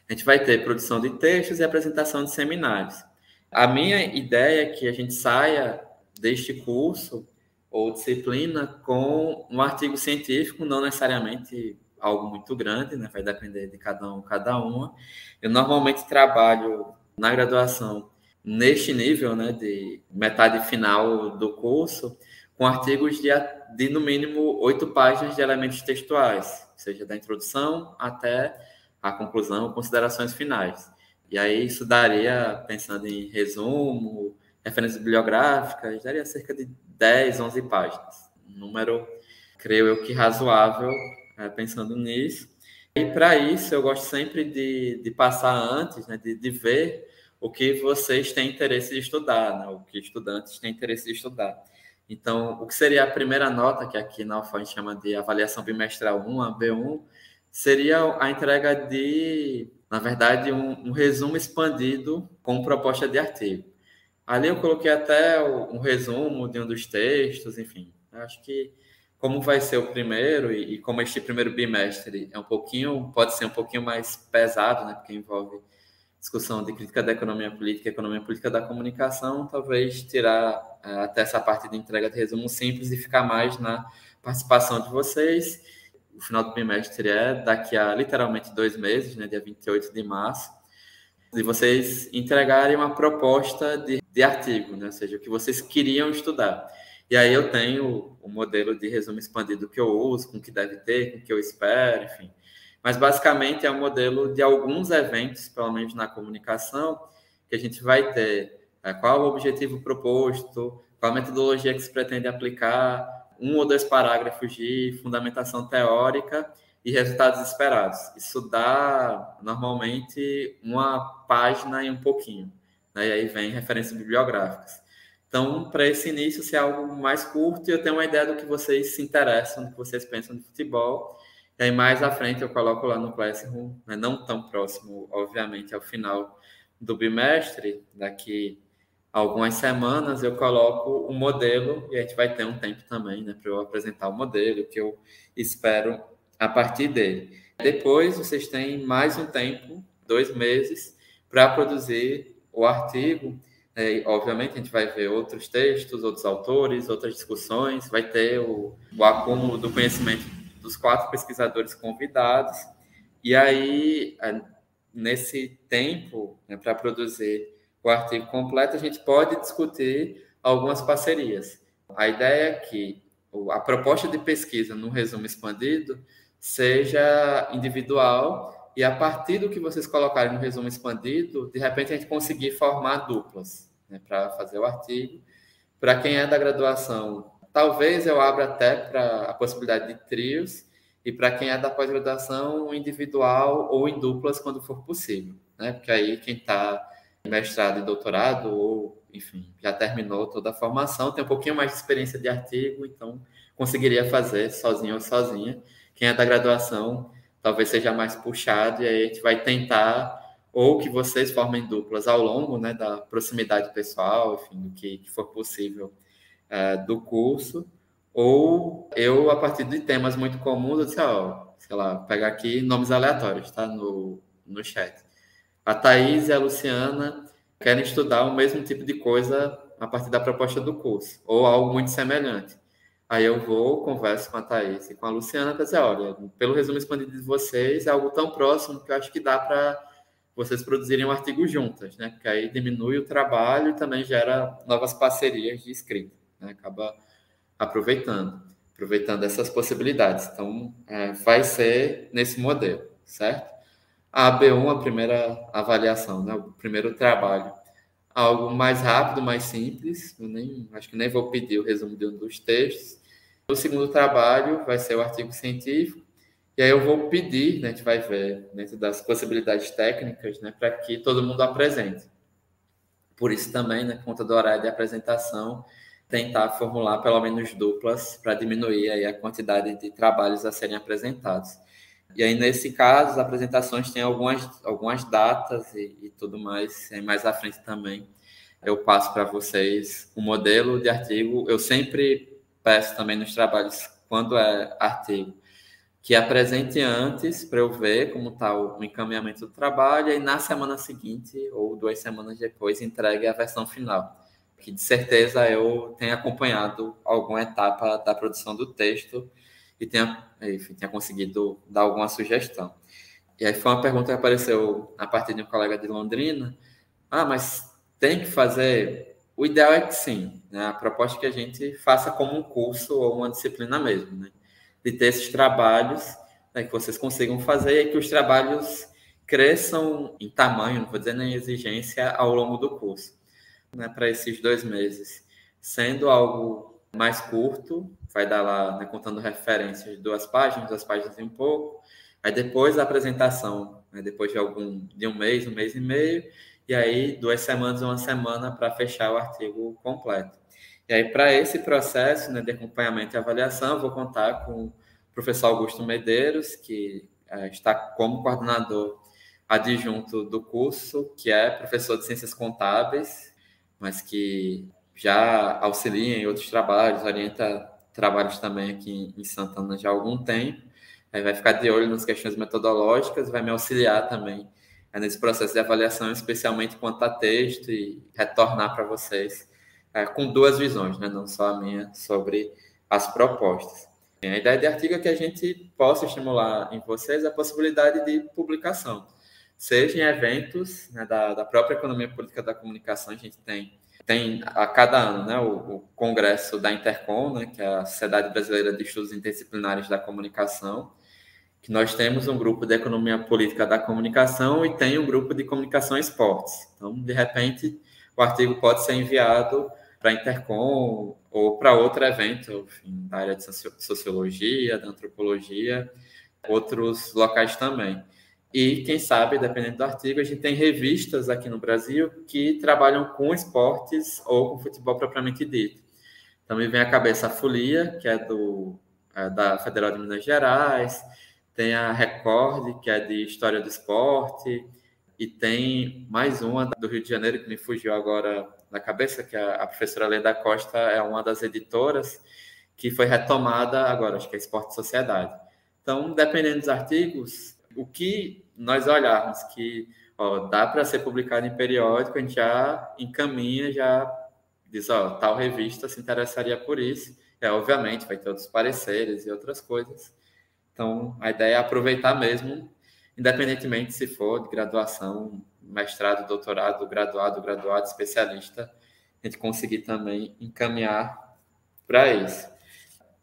A gente vai ter produção de textos e apresentação de seminários. A minha ideia é que a gente saia deste curso ou disciplina com um artigo científico, não necessariamente algo muito grande, né? vai depender de cada um, cada uma. Eu normalmente trabalho na graduação neste nível, né, de metade final do curso, com artigos de, de no mínimo oito páginas de elementos textuais, seja da introdução até a conclusão, considerações finais. E aí isso daria, pensando em resumo, referências bibliográficas, daria cerca de 10, 11 páginas. Um número, creio eu que razoável, é, pensando nisso. E para isso eu gosto sempre de, de passar antes, né, de, de ver o que vocês têm interesse de estudar, né, o que estudantes têm interesse de estudar. Então, o que seria a primeira nota, que aqui na UFA a gente chama de avaliação bimestral 1, a B1, seria a entrega de, na verdade, um, um resumo expandido com proposta de artigo. Ali eu coloquei até um resumo de um dos textos, enfim. Acho que como vai ser o primeiro e, e, como este primeiro bimestre é um pouquinho, pode ser um pouquinho mais pesado, né, porque envolve discussão de crítica da economia política, economia política da comunicação, talvez tirar é, até essa parte de entrega de resumo simples e ficar mais na participação de vocês o final do bimestre é daqui a literalmente dois meses, né, dia 28 de março, de vocês entregarem uma proposta de, de artigo, né, ou seja, o que vocês queriam estudar. E aí eu tenho o modelo de resumo expandido que eu uso, com o que deve ter, com o que eu espero, enfim. Mas basicamente é um modelo de alguns eventos, pelo menos na comunicação, que a gente vai ter é, qual o objetivo proposto, qual a metodologia que se pretende aplicar, um ou dois parágrafos de fundamentação teórica e resultados esperados. Isso dá normalmente uma página e um pouquinho. Né? E aí vem referências bibliográficas. Então, para esse início, se é algo mais curto, eu tenho uma ideia do que vocês se interessam, do que vocês pensam de futebol. E aí, mais à frente, eu coloco lá no Classroom, né? não tão próximo, obviamente, ao final do bimestre, daqui algumas semanas eu coloco um modelo e a gente vai ter um tempo também, né, para eu apresentar o modelo que eu espero a partir dele. Depois vocês têm mais um tempo, dois meses, para produzir o artigo. É, obviamente a gente vai ver outros textos, outros autores, outras discussões, vai ter o, o acúmulo do conhecimento dos quatro pesquisadores convidados. E aí, é, nesse tempo, né, para produzir o artigo completo, a gente pode discutir algumas parcerias. A ideia é que a proposta de pesquisa no resumo expandido seja individual e a partir do que vocês colocarem no resumo expandido, de repente a gente conseguir formar duplas né, para fazer o artigo. Para quem é da graduação, talvez eu abra até para a possibilidade de trios e para quem é da pós-graduação, individual ou em duplas quando for possível, né? Porque aí quem está mestrado e doutorado, ou, enfim, já terminou toda a formação, tem um pouquinho mais de experiência de artigo, então conseguiria fazer sozinho ou sozinha. Quem é da graduação talvez seja mais puxado, e aí a gente vai tentar ou que vocês formem duplas ao longo né, da proximidade pessoal, enfim, do que, que for possível uh, do curso, ou eu, a partir de temas muito comuns, eu disse, ó, sei lá, pegar aqui nomes aleatórios, tá, no, no chat. A Thais e a Luciana querem estudar o mesmo tipo de coisa a partir da proposta do curso, ou algo muito semelhante. Aí eu vou, converso com a Thais e com a Luciana para dizer, olha, pelo resumo expandido de vocês, é algo tão próximo que eu acho que dá para vocês produzirem um artigo juntas, né? Porque aí diminui o trabalho e também gera novas parcerias de escrita, né? Acaba aproveitando, aproveitando essas possibilidades. Então, é, vai ser nesse modelo, certo? A AB1, a primeira avaliação, né? o primeiro trabalho. Algo mais rápido, mais simples, eu nem, acho que nem vou pedir o resumo de um dos textos. O segundo trabalho vai ser o artigo científico, e aí eu vou pedir, né, a gente vai ver dentro das possibilidades técnicas, né, para que todo mundo apresente. Por isso também, né, conta do horário de apresentação, tentar formular pelo menos duplas para diminuir aí a quantidade de trabalhos a serem apresentados. E aí, nesse caso, as apresentações têm algumas, algumas datas e, e tudo mais, e mais à frente também. Eu passo para vocês o um modelo de artigo. Eu sempre peço também nos trabalhos, quando é artigo, que apresente antes para eu ver como está o encaminhamento do trabalho e na semana seguinte ou duas semanas depois entregue a versão final. Que de certeza eu tenha acompanhado alguma etapa da produção do texto e tenha, enfim, tenha conseguido dar alguma sugestão. E aí foi uma pergunta que apareceu a partir de um colega de Londrina. Ah, mas tem que fazer? O ideal é que sim. Né? A proposta é que a gente faça como um curso ou uma disciplina mesmo, né? De ter esses trabalhos né, que vocês consigam fazer e que os trabalhos cresçam em tamanho, não vou dizer nem exigência, ao longo do curso, né? Para esses dois meses. Sendo algo mais curto, vai dar lá, né, contando referências, duas páginas, duas páginas e um pouco. Aí depois a apresentação, né, depois de algum de um mês, um mês e meio, e aí duas semanas, uma semana para fechar o artigo completo. E aí para esse processo né, de acompanhamento e avaliação, eu vou contar com o professor Augusto Medeiros, que é, está como coordenador adjunto do curso, que é professor de ciências contábeis, mas que já auxilia em outros trabalhos, orienta trabalhos também aqui em Santana já há algum tempo. Aí vai ficar de olho nas questões metodológicas, vai me auxiliar também é, nesse processo de avaliação, especialmente quanto a texto, e retornar para vocês é, com duas visões, né? não só a minha, sobre as propostas. A ideia de artigo é que a gente possa estimular em vocês a possibilidade de publicação, seja em eventos né, da, da própria economia política da comunicação, a gente tem tem a cada ano né, o, o, congresso da Intercom, né, que é a Sociedade Brasileira de Estudos Interdisciplinares da Comunicação, que nós temos um grupo de economia política da comunicação e tem um grupo de comunicação e esportes. Então, de repente, o artigo pode ser enviado para a Intercom ou para outro evento, enfim, da área de sociologia, da antropologia, outros locais também. E, quem sabe, dependendo do artigo, a gente tem revistas aqui no Brasil que trabalham com esportes ou com futebol propriamente dito. Então, me vem à cabeça a Folia, que é, do, é da Federal de Minas Gerais, tem a Record, que é de História do Esporte, e tem mais uma do Rio de Janeiro, que me fugiu agora na cabeça, que é a professora Leda Costa é uma das editoras, que foi retomada agora, acho que é Esporte e Sociedade. Então, dependendo dos artigos, o que nós olharmos que ó, dá para ser publicado em periódico, a gente já encaminha, já diz, ó, tal revista se interessaria por isso. É, obviamente, vai ter outros pareceres e outras coisas. Então, a ideia é aproveitar mesmo, independentemente se for de graduação, mestrado, doutorado, graduado, graduado, especialista, a gente conseguir também encaminhar para isso.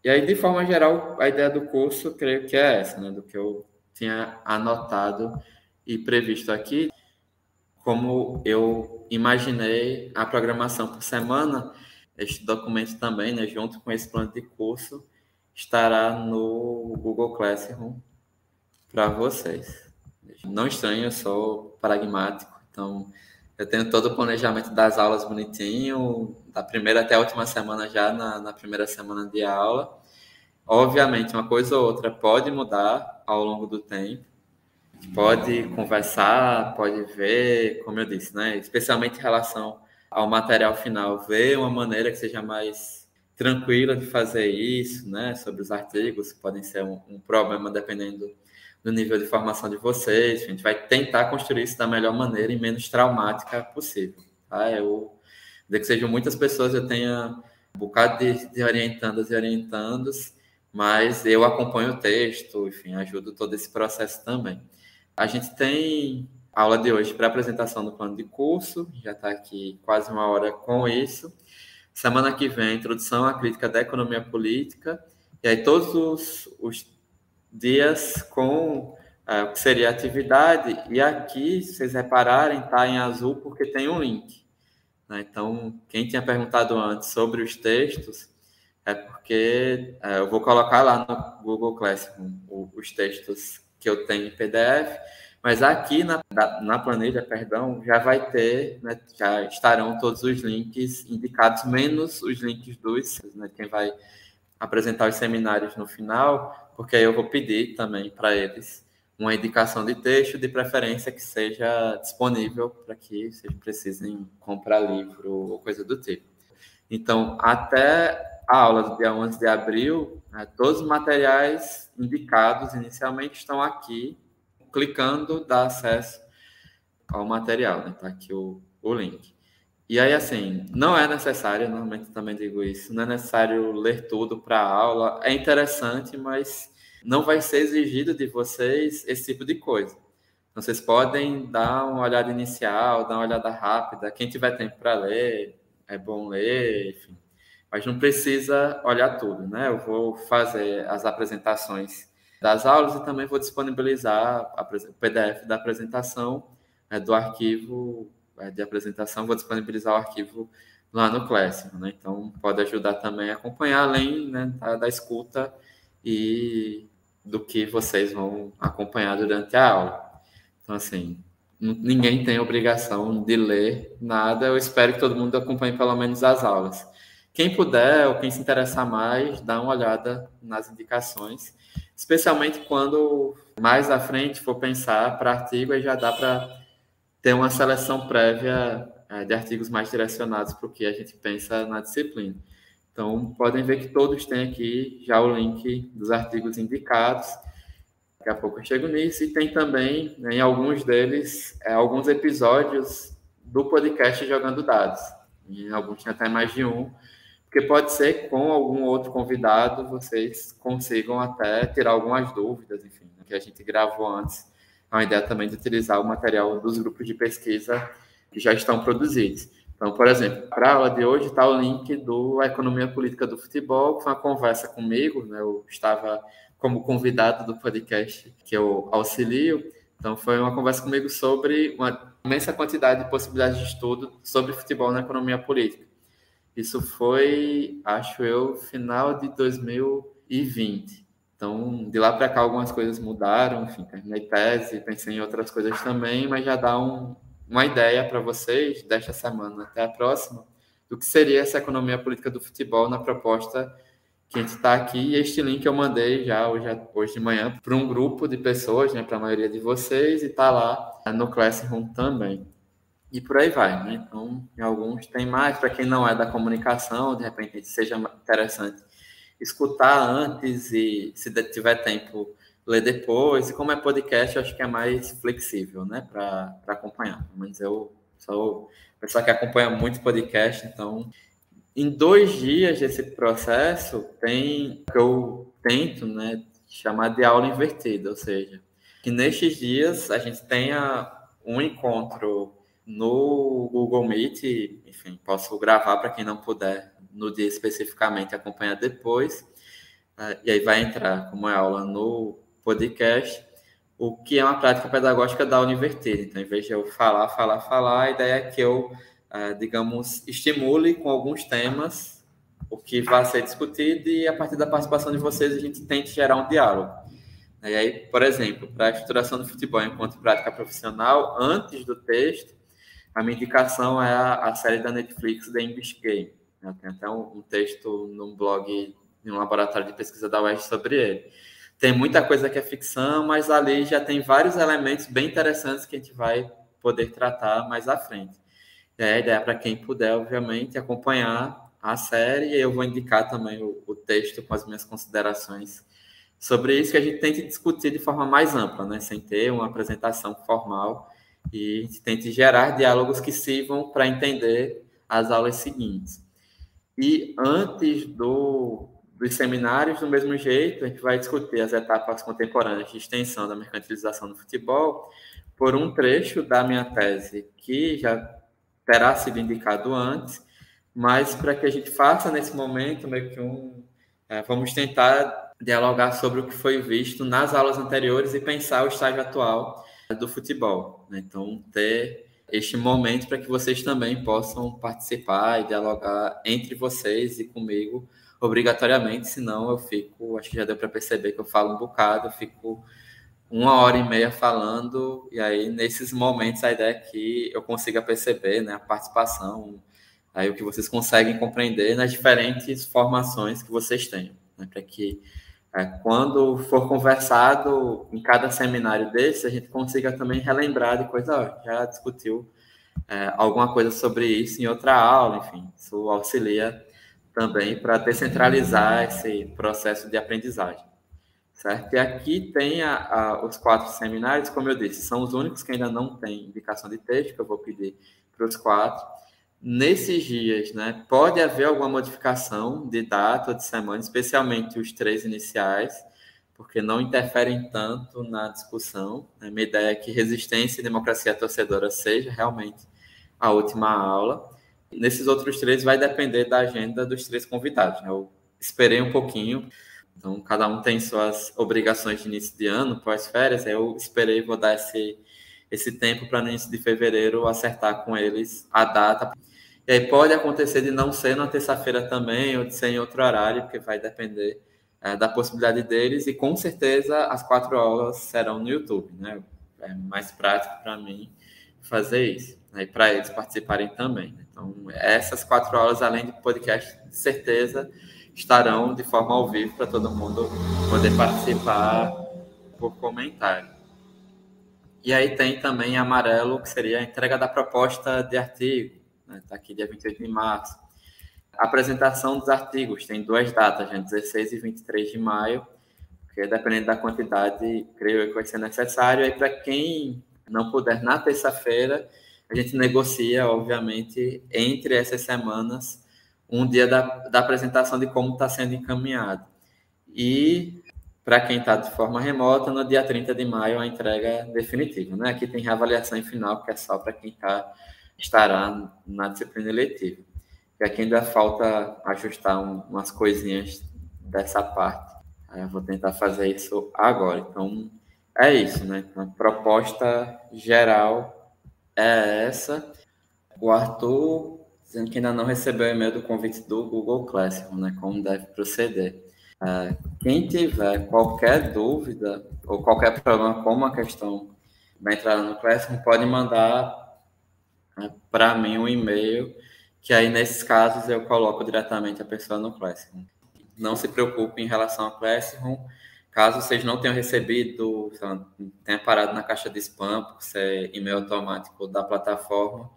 E aí, de forma geral, a ideia do curso, creio que é essa, né, do que eu tinha anotado e previsto aqui. Como eu imaginei a programação por semana, este documento também, né, junto com esse plano de curso, estará no Google Classroom para vocês. Não estranho, eu sou pragmático, então eu tenho todo o planejamento das aulas bonitinho, da primeira até a última semana já na, na primeira semana de aula. Obviamente, uma coisa ou outra pode mudar ao longo do tempo. Pode conversar, pode ver, como eu disse, né? Especialmente em relação ao material final, ver uma maneira que seja mais tranquila de fazer isso, né? Sobre os artigos, podem ser um, um problema dependendo do nível de formação de vocês. A gente vai tentar construir isso da melhor maneira e menos traumática possível. Tá? Eu, de que sejam muitas pessoas, eu tenha um bocado de, de orientandas e orientandos mas eu acompanho o texto, enfim, ajudo todo esse processo também. A gente tem aula de hoje para apresentação do plano de curso, já está aqui quase uma hora com isso. Semana que vem, introdução à crítica da economia política, e aí todos os, os dias com é, o que seria atividade, e aqui, se vocês repararem, está em azul porque tem um link. Né? Então, quem tinha perguntado antes sobre os textos, é porque é, eu vou colocar lá no Google Classroom os textos que eu tenho em PDF, Mas aqui na, na planilha, perdão, já vai ter, né, já estarão todos os links indicados, menos os links dos, né, quem vai apresentar os seminários no final, porque aí eu vou pedir também para eles uma indicação de texto, de preferência que seja disponível para que vocês precisem comprar livro ou coisa do tipo. Então, até a aula do dia 11 de abril, né, todos os materiais indicados inicialmente estão aqui clicando, dá acesso ao material, né? Tá aqui o, o link. E aí, assim, não é necessário, normalmente também digo isso, não é necessário ler tudo para a aula. É interessante, mas não vai ser exigido de vocês esse tipo de coisa. Então, vocês podem dar uma olhada inicial, dar uma olhada rápida. Quem tiver tempo para ler, é bom ler, enfim. Mas não precisa olhar tudo, né? Eu vou fazer as apresentações das aulas e também vou disponibilizar o PDF da apresentação é, do arquivo é, de apresentação, vou disponibilizar o arquivo lá no Classroom, né? Então pode ajudar também a acompanhar além né, da, da escuta e do que vocês vão acompanhar durante a aula. Então assim, ninguém tem obrigação de ler nada. Eu espero que todo mundo acompanhe pelo menos as aulas. Quem puder ou quem se interessar mais, dá uma olhada nas indicações especialmente quando mais à frente for pensar para artigo, aí já dá para ter uma seleção prévia é, de artigos mais direcionados para o que a gente pensa na disciplina. Então, podem ver que todos têm aqui já o link dos artigos indicados. Daqui a pouco eu chego nisso. E tem também, né, em alguns deles, é, alguns episódios do podcast Jogando Dados. Em alguns tem até mais de um, porque pode ser que com algum outro convidado vocês consigam até tirar algumas dúvidas, enfim, né, que a gente gravou antes. É uma ideia também de utilizar o material dos grupos de pesquisa que já estão produzidos. Então, por exemplo, para a aula de hoje está o link do Economia Política do Futebol, que foi uma conversa comigo, né? eu estava como convidado do podcast que eu auxilio, então foi uma conversa comigo sobre uma imensa quantidade de possibilidades de estudo sobre futebol na economia política. Isso foi, acho eu, final de 2020. Então, de lá para cá, algumas coisas mudaram. Enfim, terminei tese, pensei em outras coisas também, mas já dá um, uma ideia para vocês, desta semana até a próxima, do que seria essa economia política do futebol na proposta que a gente está aqui. E este link eu mandei já hoje, hoje de manhã para um grupo de pessoas, né, para a maioria de vocês, e está lá no Classroom também e por aí vai, né? Então, alguns tem mais, para quem não é da comunicação, de repente seja interessante escutar antes e, se tiver tempo, ler depois. E como é podcast, eu acho que é mais flexível, né, para acompanhar. Mas eu sou pessoa que acompanha muito podcast, então, em dois dias desse processo, tem que eu tento, né, chamar de aula invertida, ou seja, que nestes dias a gente tenha um encontro no Google Meet, enfim, posso gravar para quem não puder no dia especificamente acompanhar depois. Uh, e aí vai entrar como é aula no podcast, o que é uma prática pedagógica da aula invertida. Então, em vez de eu falar, falar, falar, a ideia é que eu, uh, digamos, estimule com alguns temas o que vai ser discutido e a partir da participação de vocês a gente tente gerar um diálogo. E aí, por exemplo, para a estruturação do futebol enquanto prática profissional, antes do texto, a minha indicação é a, a série da Netflix, The English Game. Né? Tem até um, um, texto num blog, em um laboratório de pesquisa da UERJ sobre ele. Tem muita coisa que é ficção, mas ali já tem vários elementos bem interessantes que a gente vai poder tratar mais à frente. E a ideia é para quem puder, obviamente, acompanhar a série, e eu vou indicar também o, o texto com as minhas considerações sobre isso, que a gente tente discutir de forma mais ampla, né? sem ter uma apresentação formal, e tente gerar diálogos que sirvam para entender as aulas seguintes. E antes do, dos seminários, do mesmo jeito, a gente vai discutir as etapas contemporâneas de extensão da mercantilização do futebol por um trecho da minha tese que já terá sido indicado antes, mas para que a gente faça nesse momento meio que um. É, vamos tentar dialogar sobre o que foi visto nas aulas anteriores e pensar o estágio atual do futebol. Né? Então, ter este momento para que vocês também possam participar e dialogar entre vocês e comigo obrigatoriamente, senão eu fico, acho que já deu para perceber que eu falo um bocado, eu fico uma hora e meia falando, e aí nesses momentos a ideia é que eu consiga perceber né, a participação, aí o que vocês conseguem compreender nas diferentes formações que vocês têm, né, para que é, quando for conversado em cada seminário desse, a gente consiga também relembrar de coisa, ó, já discutiu é, alguma coisa sobre isso em outra aula, enfim, isso auxilia também para descentralizar esse processo de aprendizagem. Certo? E aqui tem a, a, os quatro seminários, como eu disse, são os únicos que ainda não têm indicação de texto, que eu vou pedir para os quatro. Nesses dias, né, pode haver alguma modificação de data ou de semana, especialmente os três iniciais, porque não interferem tanto na discussão. A minha ideia é que resistência e democracia torcedora seja realmente a última aula. Nesses outros três vai depender da agenda dos três convidados. Né? Eu esperei um pouquinho, então cada um tem suas obrigações de início de ano, pós-férias. Eu esperei, vou dar esse, esse tempo para no início de fevereiro acertar com eles a data. E aí pode acontecer de não ser na terça-feira também, ou de ser em outro horário, porque vai depender é, da possibilidade deles. E com certeza as quatro aulas serão no YouTube, né? É mais prático para mim fazer isso, né? e para eles participarem também. Né? Então, essas quatro aulas, além de podcast, de certeza estarão de forma ao vivo para todo mundo poder participar por comentário. E aí tem também amarelo, que seria a entrega da proposta de artigo, está né? Tá aqui dia 28 de março. A apresentação dos artigos tem duas datas, né? 16 e 23 de maio, porque dependendo da quantidade, creio que vai ser necessário. Aí, para quem não puder na terça-feira, a gente negocia, obviamente, entre essas semanas, um dia da, da apresentação de como está sendo encaminhado. E para quem está de forma remota, no dia 30 de maio, a entrega definitiva. Né? Aqui tem reavaliação final, que é só para quem tá, estará na disciplina eletiva. E aqui ainda falta ajustar um, umas coisinhas dessa parte. Eu vou tentar fazer isso agora. Então, é isso, né? A proposta geral é essa. O Arthur dizendo que ainda não recebeu o e-mail do convite do Google Classroom, né? Como deve proceder. É, quem tiver qualquer dúvida ou qualquer problema com uma questão da entrada no Classroom, pode mandar né, para mim um e-mail, que aí nesses casos eu coloco diretamente a pessoa no Classroom. Não se preocupe em relação ao Classroom, Caso vocês não tenham recebido, tenha parado na caixa de spam, por ser e-mail automático da plataforma,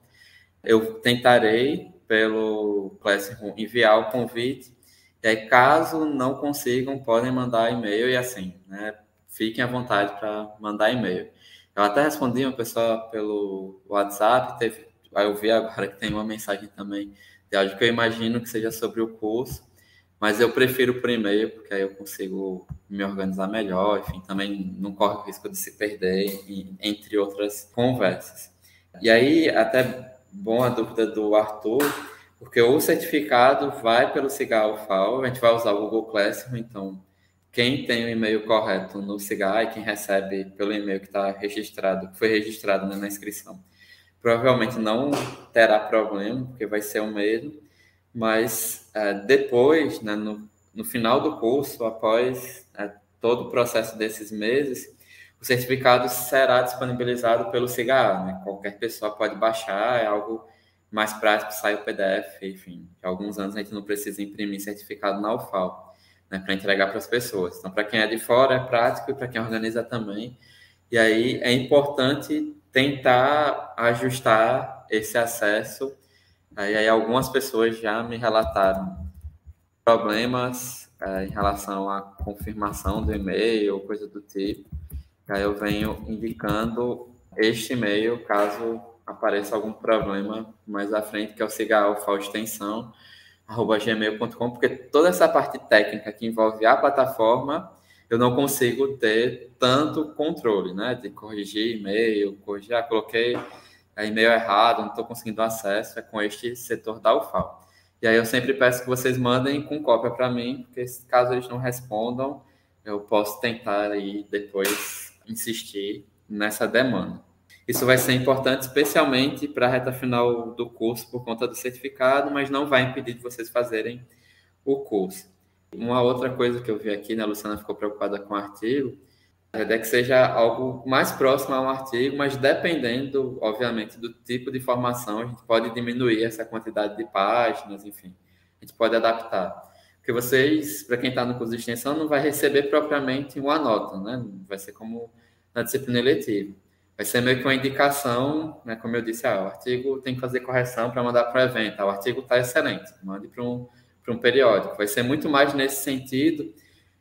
eu tentarei pelo Classroom enviar o convite. E aí, caso não consigam, podem mandar e-mail e assim, né? Fiquem à vontade para mandar e-mail. Eu até respondi uma pessoa pelo WhatsApp, teve, eu vi agora que tem uma mensagem também de áudio que eu imagino que seja sobre o curso. Mas eu prefiro por e-mail, porque aí eu consigo me organizar melhor, enfim, também não corre o risco de se perder, entre outras conversas. E aí, até bom a dúvida do Arthur, porque o certificado vai pelo Cigar FAO, a gente vai usar o Google Classroom, então quem tem o e-mail correto no Cigar e quem recebe pelo e-mail que está registrado, que foi registrado né, na inscrição, provavelmente não terá problema, porque vai ser o mesmo mas é, depois, né, no, no final do curso, após é, todo o processo desses meses, o certificado será disponibilizado pelo CIGA. Né? Qualquer pessoa pode baixar, é algo mais prático, sai o PDF, enfim. Há alguns anos a gente não precisa imprimir certificado na UFAL né, para entregar para as pessoas. Então, para quem é de fora, é prático e para quem organiza também. E aí é importante tentar ajustar esse acesso Aí, aí algumas pessoas já me relataram problemas é, em relação à confirmação do e-mail, coisa do tipo. Aí eu venho indicando este e-mail caso apareça algum problema mais à frente, que é o cigalfaextensão, arroba gmail.com, porque toda essa parte técnica que envolve a plataforma, eu não consigo ter tanto controle, né? De corrigir e-mail, corrigir, ah, coloquei e-mail errado, não estou conseguindo acesso, é com este setor da UFAL. E aí eu sempre peço que vocês mandem com cópia para mim, porque caso eles não respondam, eu posso tentar aí depois insistir nessa demanda. Isso vai ser importante, especialmente para a reta final do curso, por conta do certificado, mas não vai impedir de vocês fazerem o curso. Uma outra coisa que eu vi aqui, né, a Luciana ficou preocupada com o artigo, é que seja algo mais próximo a um artigo, mas dependendo, obviamente, do tipo de informação, a gente pode diminuir essa quantidade de páginas, enfim, a gente pode adaptar. Porque vocês, para quem está no curso de extensão, não vai receber propriamente uma nota, né? Vai ser como na disciplina eletiva. Vai ser meio que uma indicação, né? Como eu disse, ah, o artigo tem que fazer correção para mandar para o evento. Ah, o artigo está excelente, mande para um, um periódico. Vai ser muito mais nesse sentido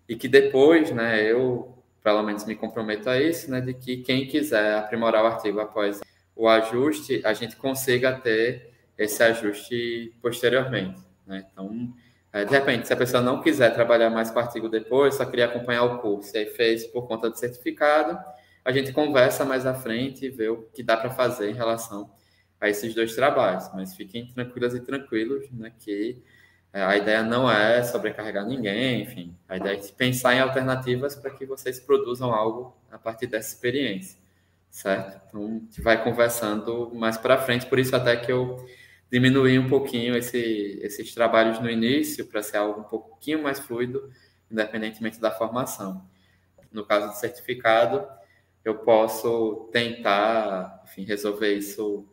e que depois, né, eu pelo menos me comprometo a isso, né, de que quem quiser aprimorar o artigo após o ajuste, a gente consiga ter esse ajuste posteriormente. Né? Então, de repente, se a pessoa não quiser trabalhar mais com o artigo depois, só queria acompanhar o curso, e aí fez por conta do certificado, a gente conversa mais à frente e vê o que dá para fazer em relação a esses dois trabalhos. Mas fiquem tranquilas e tranquilos, né, que é, a ideia não é sobrecarregar ninguém, enfim. A ideia é pensar em alternativas para que vocês produzam algo a partir dessa experiência, certo? Então, a gente vai conversando mais para frente, por isso até que eu diminuí um pouquinho esse, esses trabalhos no início, para ser algo um pouquinho mais fluido, independentemente da formação. No caso do certificado, eu posso tentar, enfim, resolver isso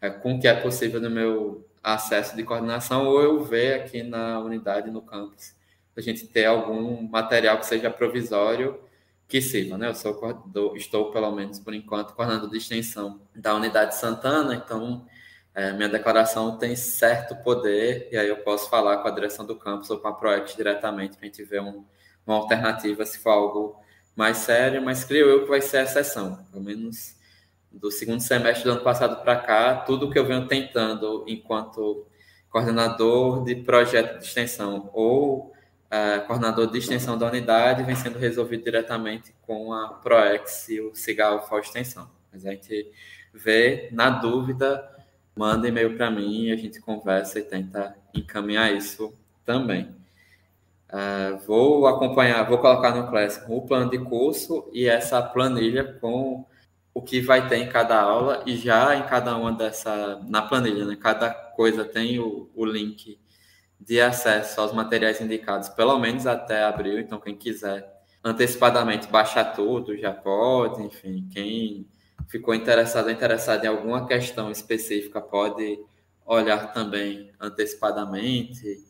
é, com o que é possível no meu acesso de coordenação ou eu ver aqui na unidade, no campus, a gente ter algum material que seja provisório que sirva, né? Eu sou estou, pelo menos por enquanto, coordenador de extensão da unidade Santana, então é, minha declaração tem certo poder e aí eu posso falar com a direção do campus ou com a ProEx diretamente para a gente ver um, uma alternativa se for algo mais sério, mas creio eu que vai ser a exceção, pelo menos do segundo semestre do ano passado para cá, tudo que eu venho tentando enquanto coordenador de projeto de extensão ou uh, coordenador de extensão da unidade vem sendo resolvido diretamente com a ProEx e o Cigal FAO Extensão. Mas a gente vê, na dúvida, manda e-mail para mim e a gente conversa e tenta encaminhar isso também. Uh, vou acompanhar, vou colocar no Classroom o plano de curso e essa planilha com o que vai ter em cada aula e já em cada uma dessa na planilha, né? Cada coisa tem o, o link de acesso aos materiais indicados, pelo menos até abril. Então, quem quiser antecipadamente baixar tudo já pode. Enfim, quem ficou interessado, interessado em alguma questão específica pode olhar também antecipadamente.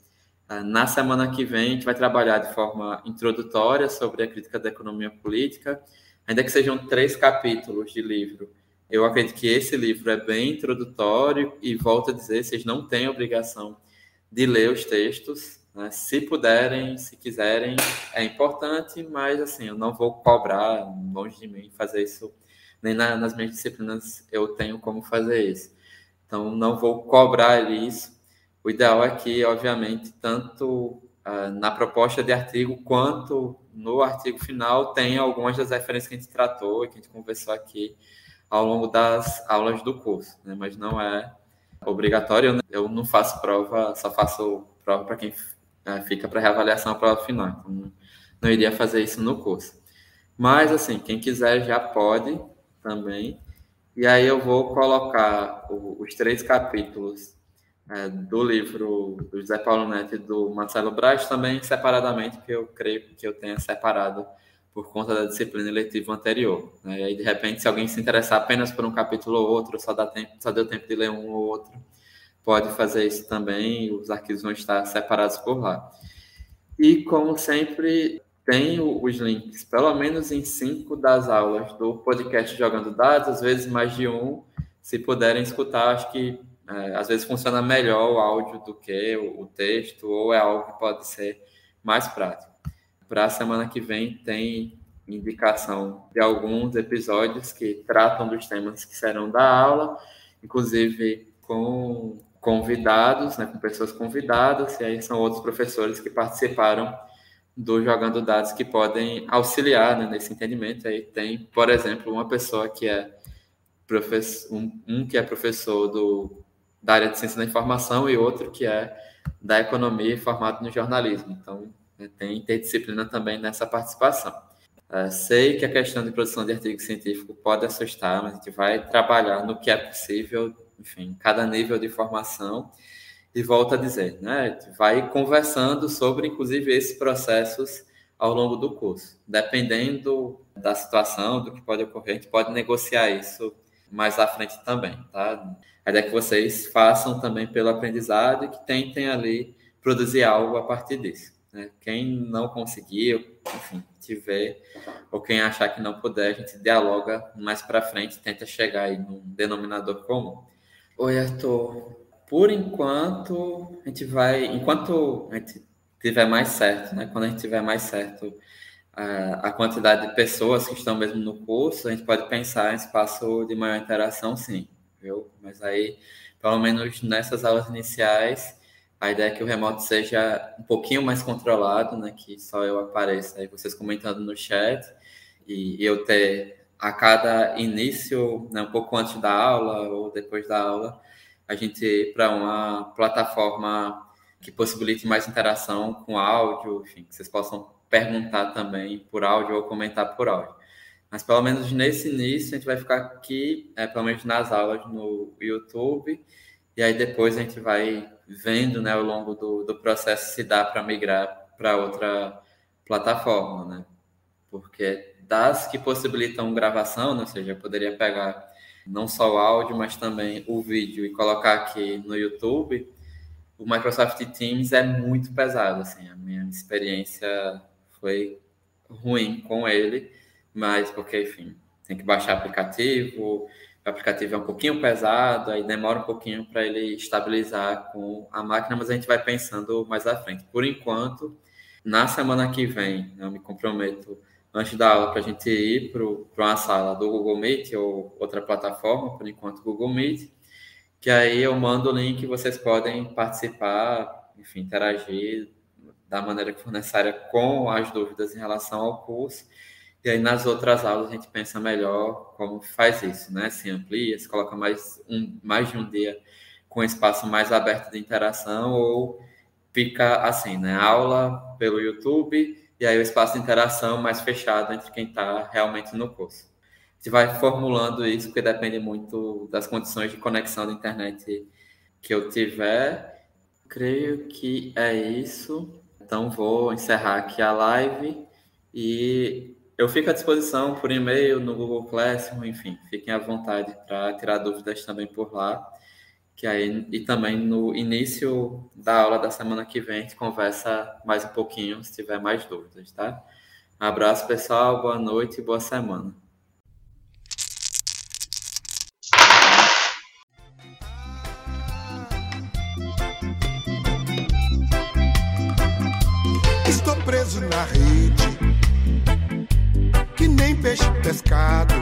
Ah, na semana que vem, a gente vai trabalhar de forma introdutória sobre a crítica da economia política ainda que sejam três capítulos de livro, eu acredito que esse livro é bem introdutório e volto a dizer, vocês não têm obrigação de ler os textos, né? se puderem, se quiserem, é importante, mas assim, eu não vou cobrar, longe de mim, fazer isso, nem na, nas minhas disciplinas eu tenho como fazer isso. Então, não vou cobrar isso. O ideal é que, obviamente, tanto uh, na proposta de artigo quanto no artigo final tem algumas das referências que a gente tratou e que a gente conversou aqui ao longo das aulas do curso, né? mas não é obrigatório. Né? Eu não faço prova, só faço prova para quem uh, fica para reavaliação a prova final. Então, não iria fazer isso no curso. Mas, assim, quem quiser já pode também. E aí eu vou colocar o, os três capítulos é, do livro do José Paulo Neto e do Marcelo Braz, também separadamente, que eu creio que eu tenha separado por conta da disciplina eletiva anterior. Né? E aí, de repente, se alguém se interessar apenas por um capítulo ou outro, só, dá tempo, só deu tempo de ler um ou outro, pode fazer isso também, os arquivos vão estar separados por lá. E, como sempre, tenho os links, pelo menos em cinco das aulas do podcast Jogando Dados, às vezes mais de um, se puderem escutar, acho que é, às vezes funciona melhor o áudio do que o, o texto, ou é algo que pode ser mais prático. Para a semana que vem tem indicação de alguns episódios que tratam dos temas que serão da aula, inclusive com convidados, né, com pessoas convidadas, e aí são outros professores que participaram do Jogando Dados que podem auxiliar né, nesse entendimento. Aí tem, por exemplo, uma pessoa que é professor, um, um que é professor do da área de ciência da informação e outro que é da economia formado no jornalismo. Então, né, tem interdisciplina também nessa participação. Uh, sei que a questão de produção de artigo científico pode assustar, mas a gente vai trabalhar no que é possível, enfim, cada nível de formação. E volto a dizer, né, vai conversando sobre, inclusive, esses processos ao longo do curso. Dependendo da situação, do que pode ocorrer, a gente pode negociar isso mais à frente também, tá? A ideia é que vocês façam também pelo aprendizado e que tentem ali produzir algo a partir disso. Né? Quem não conseguiu, enfim, tiver, ou quem achar que não puder, a gente dialoga mais para frente, tenta chegar aí num denominador comum. Oi, Arthur. Por enquanto, a gente vai, enquanto a gente tiver mais certo, né? Quando a gente tiver mais certo a, a quantidade de pessoas que estão mesmo no curso, a gente pode pensar em espaço de maior interação, sim, viu? Mas aí, pelo menos nessas aulas iniciais, a ideia é que o remoto seja um pouquinho mais controlado, né? Que só eu apareça aí, vocês comentando no chat, e, eu ter a cada início, né, um pouco antes da aula ou depois da aula, a gente para uma plataforma que possibilite mais interação com áudio, enfim, que vocês possam perguntar também por áudio ou comentar por áudio. Mas pelo menos nesse início a gente vai ficar aqui, é, pelo menos nas aulas no YouTube, e aí depois a gente vai vendo né, ao longo do, do processo se dá para migrar para outra plataforma, né? Porque das que possibilitam gravação, né, ou seja, eu poderia pegar não só o áudio, mas também o vídeo e colocar aqui no YouTube, o Microsoft Teams é muito pesado, assim, a minha experiência foi ruim com ele, mas porque, enfim, tem que baixar aplicativo, o aplicativo é um pouquinho pesado, aí demora um pouquinho para ele estabilizar com a máquina, mas a gente vai pensando mais à frente. Por enquanto, na semana que vem, eu me comprometo antes da aula para a gente ir para uma sala do Google Meet ou outra plataforma, por enquanto Google Meet, que aí eu mando o link que vocês podem participar, enfim, interagir da maneira que for necessária com as dúvidas em relação ao curso e aí nas outras aulas a gente pensa melhor como faz isso, né? Se amplia, se coloca mais, um, mais de um dia com espaço mais aberto de interação ou fica assim, né? Aula pelo YouTube e aí o espaço de interação mais fechado entre quem está realmente no curso. Gente vai formulando isso porque depende muito das condições de conexão da internet que eu tiver. Creio que é isso. Então vou encerrar aqui a live e eu fico à disposição por e-mail, no Google Classroom, enfim, fiquem à vontade para tirar dúvidas também por lá. Que aí, e também no início da aula da semana que vem a gente conversa mais um pouquinho se tiver mais dúvidas, tá? Um abraço, pessoal, boa noite e boa semana. Estou preso na rede nem peixe pescado.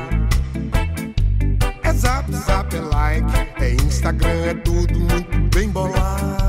É zap, zap, é like, é Instagram, é tudo muito bem bolado.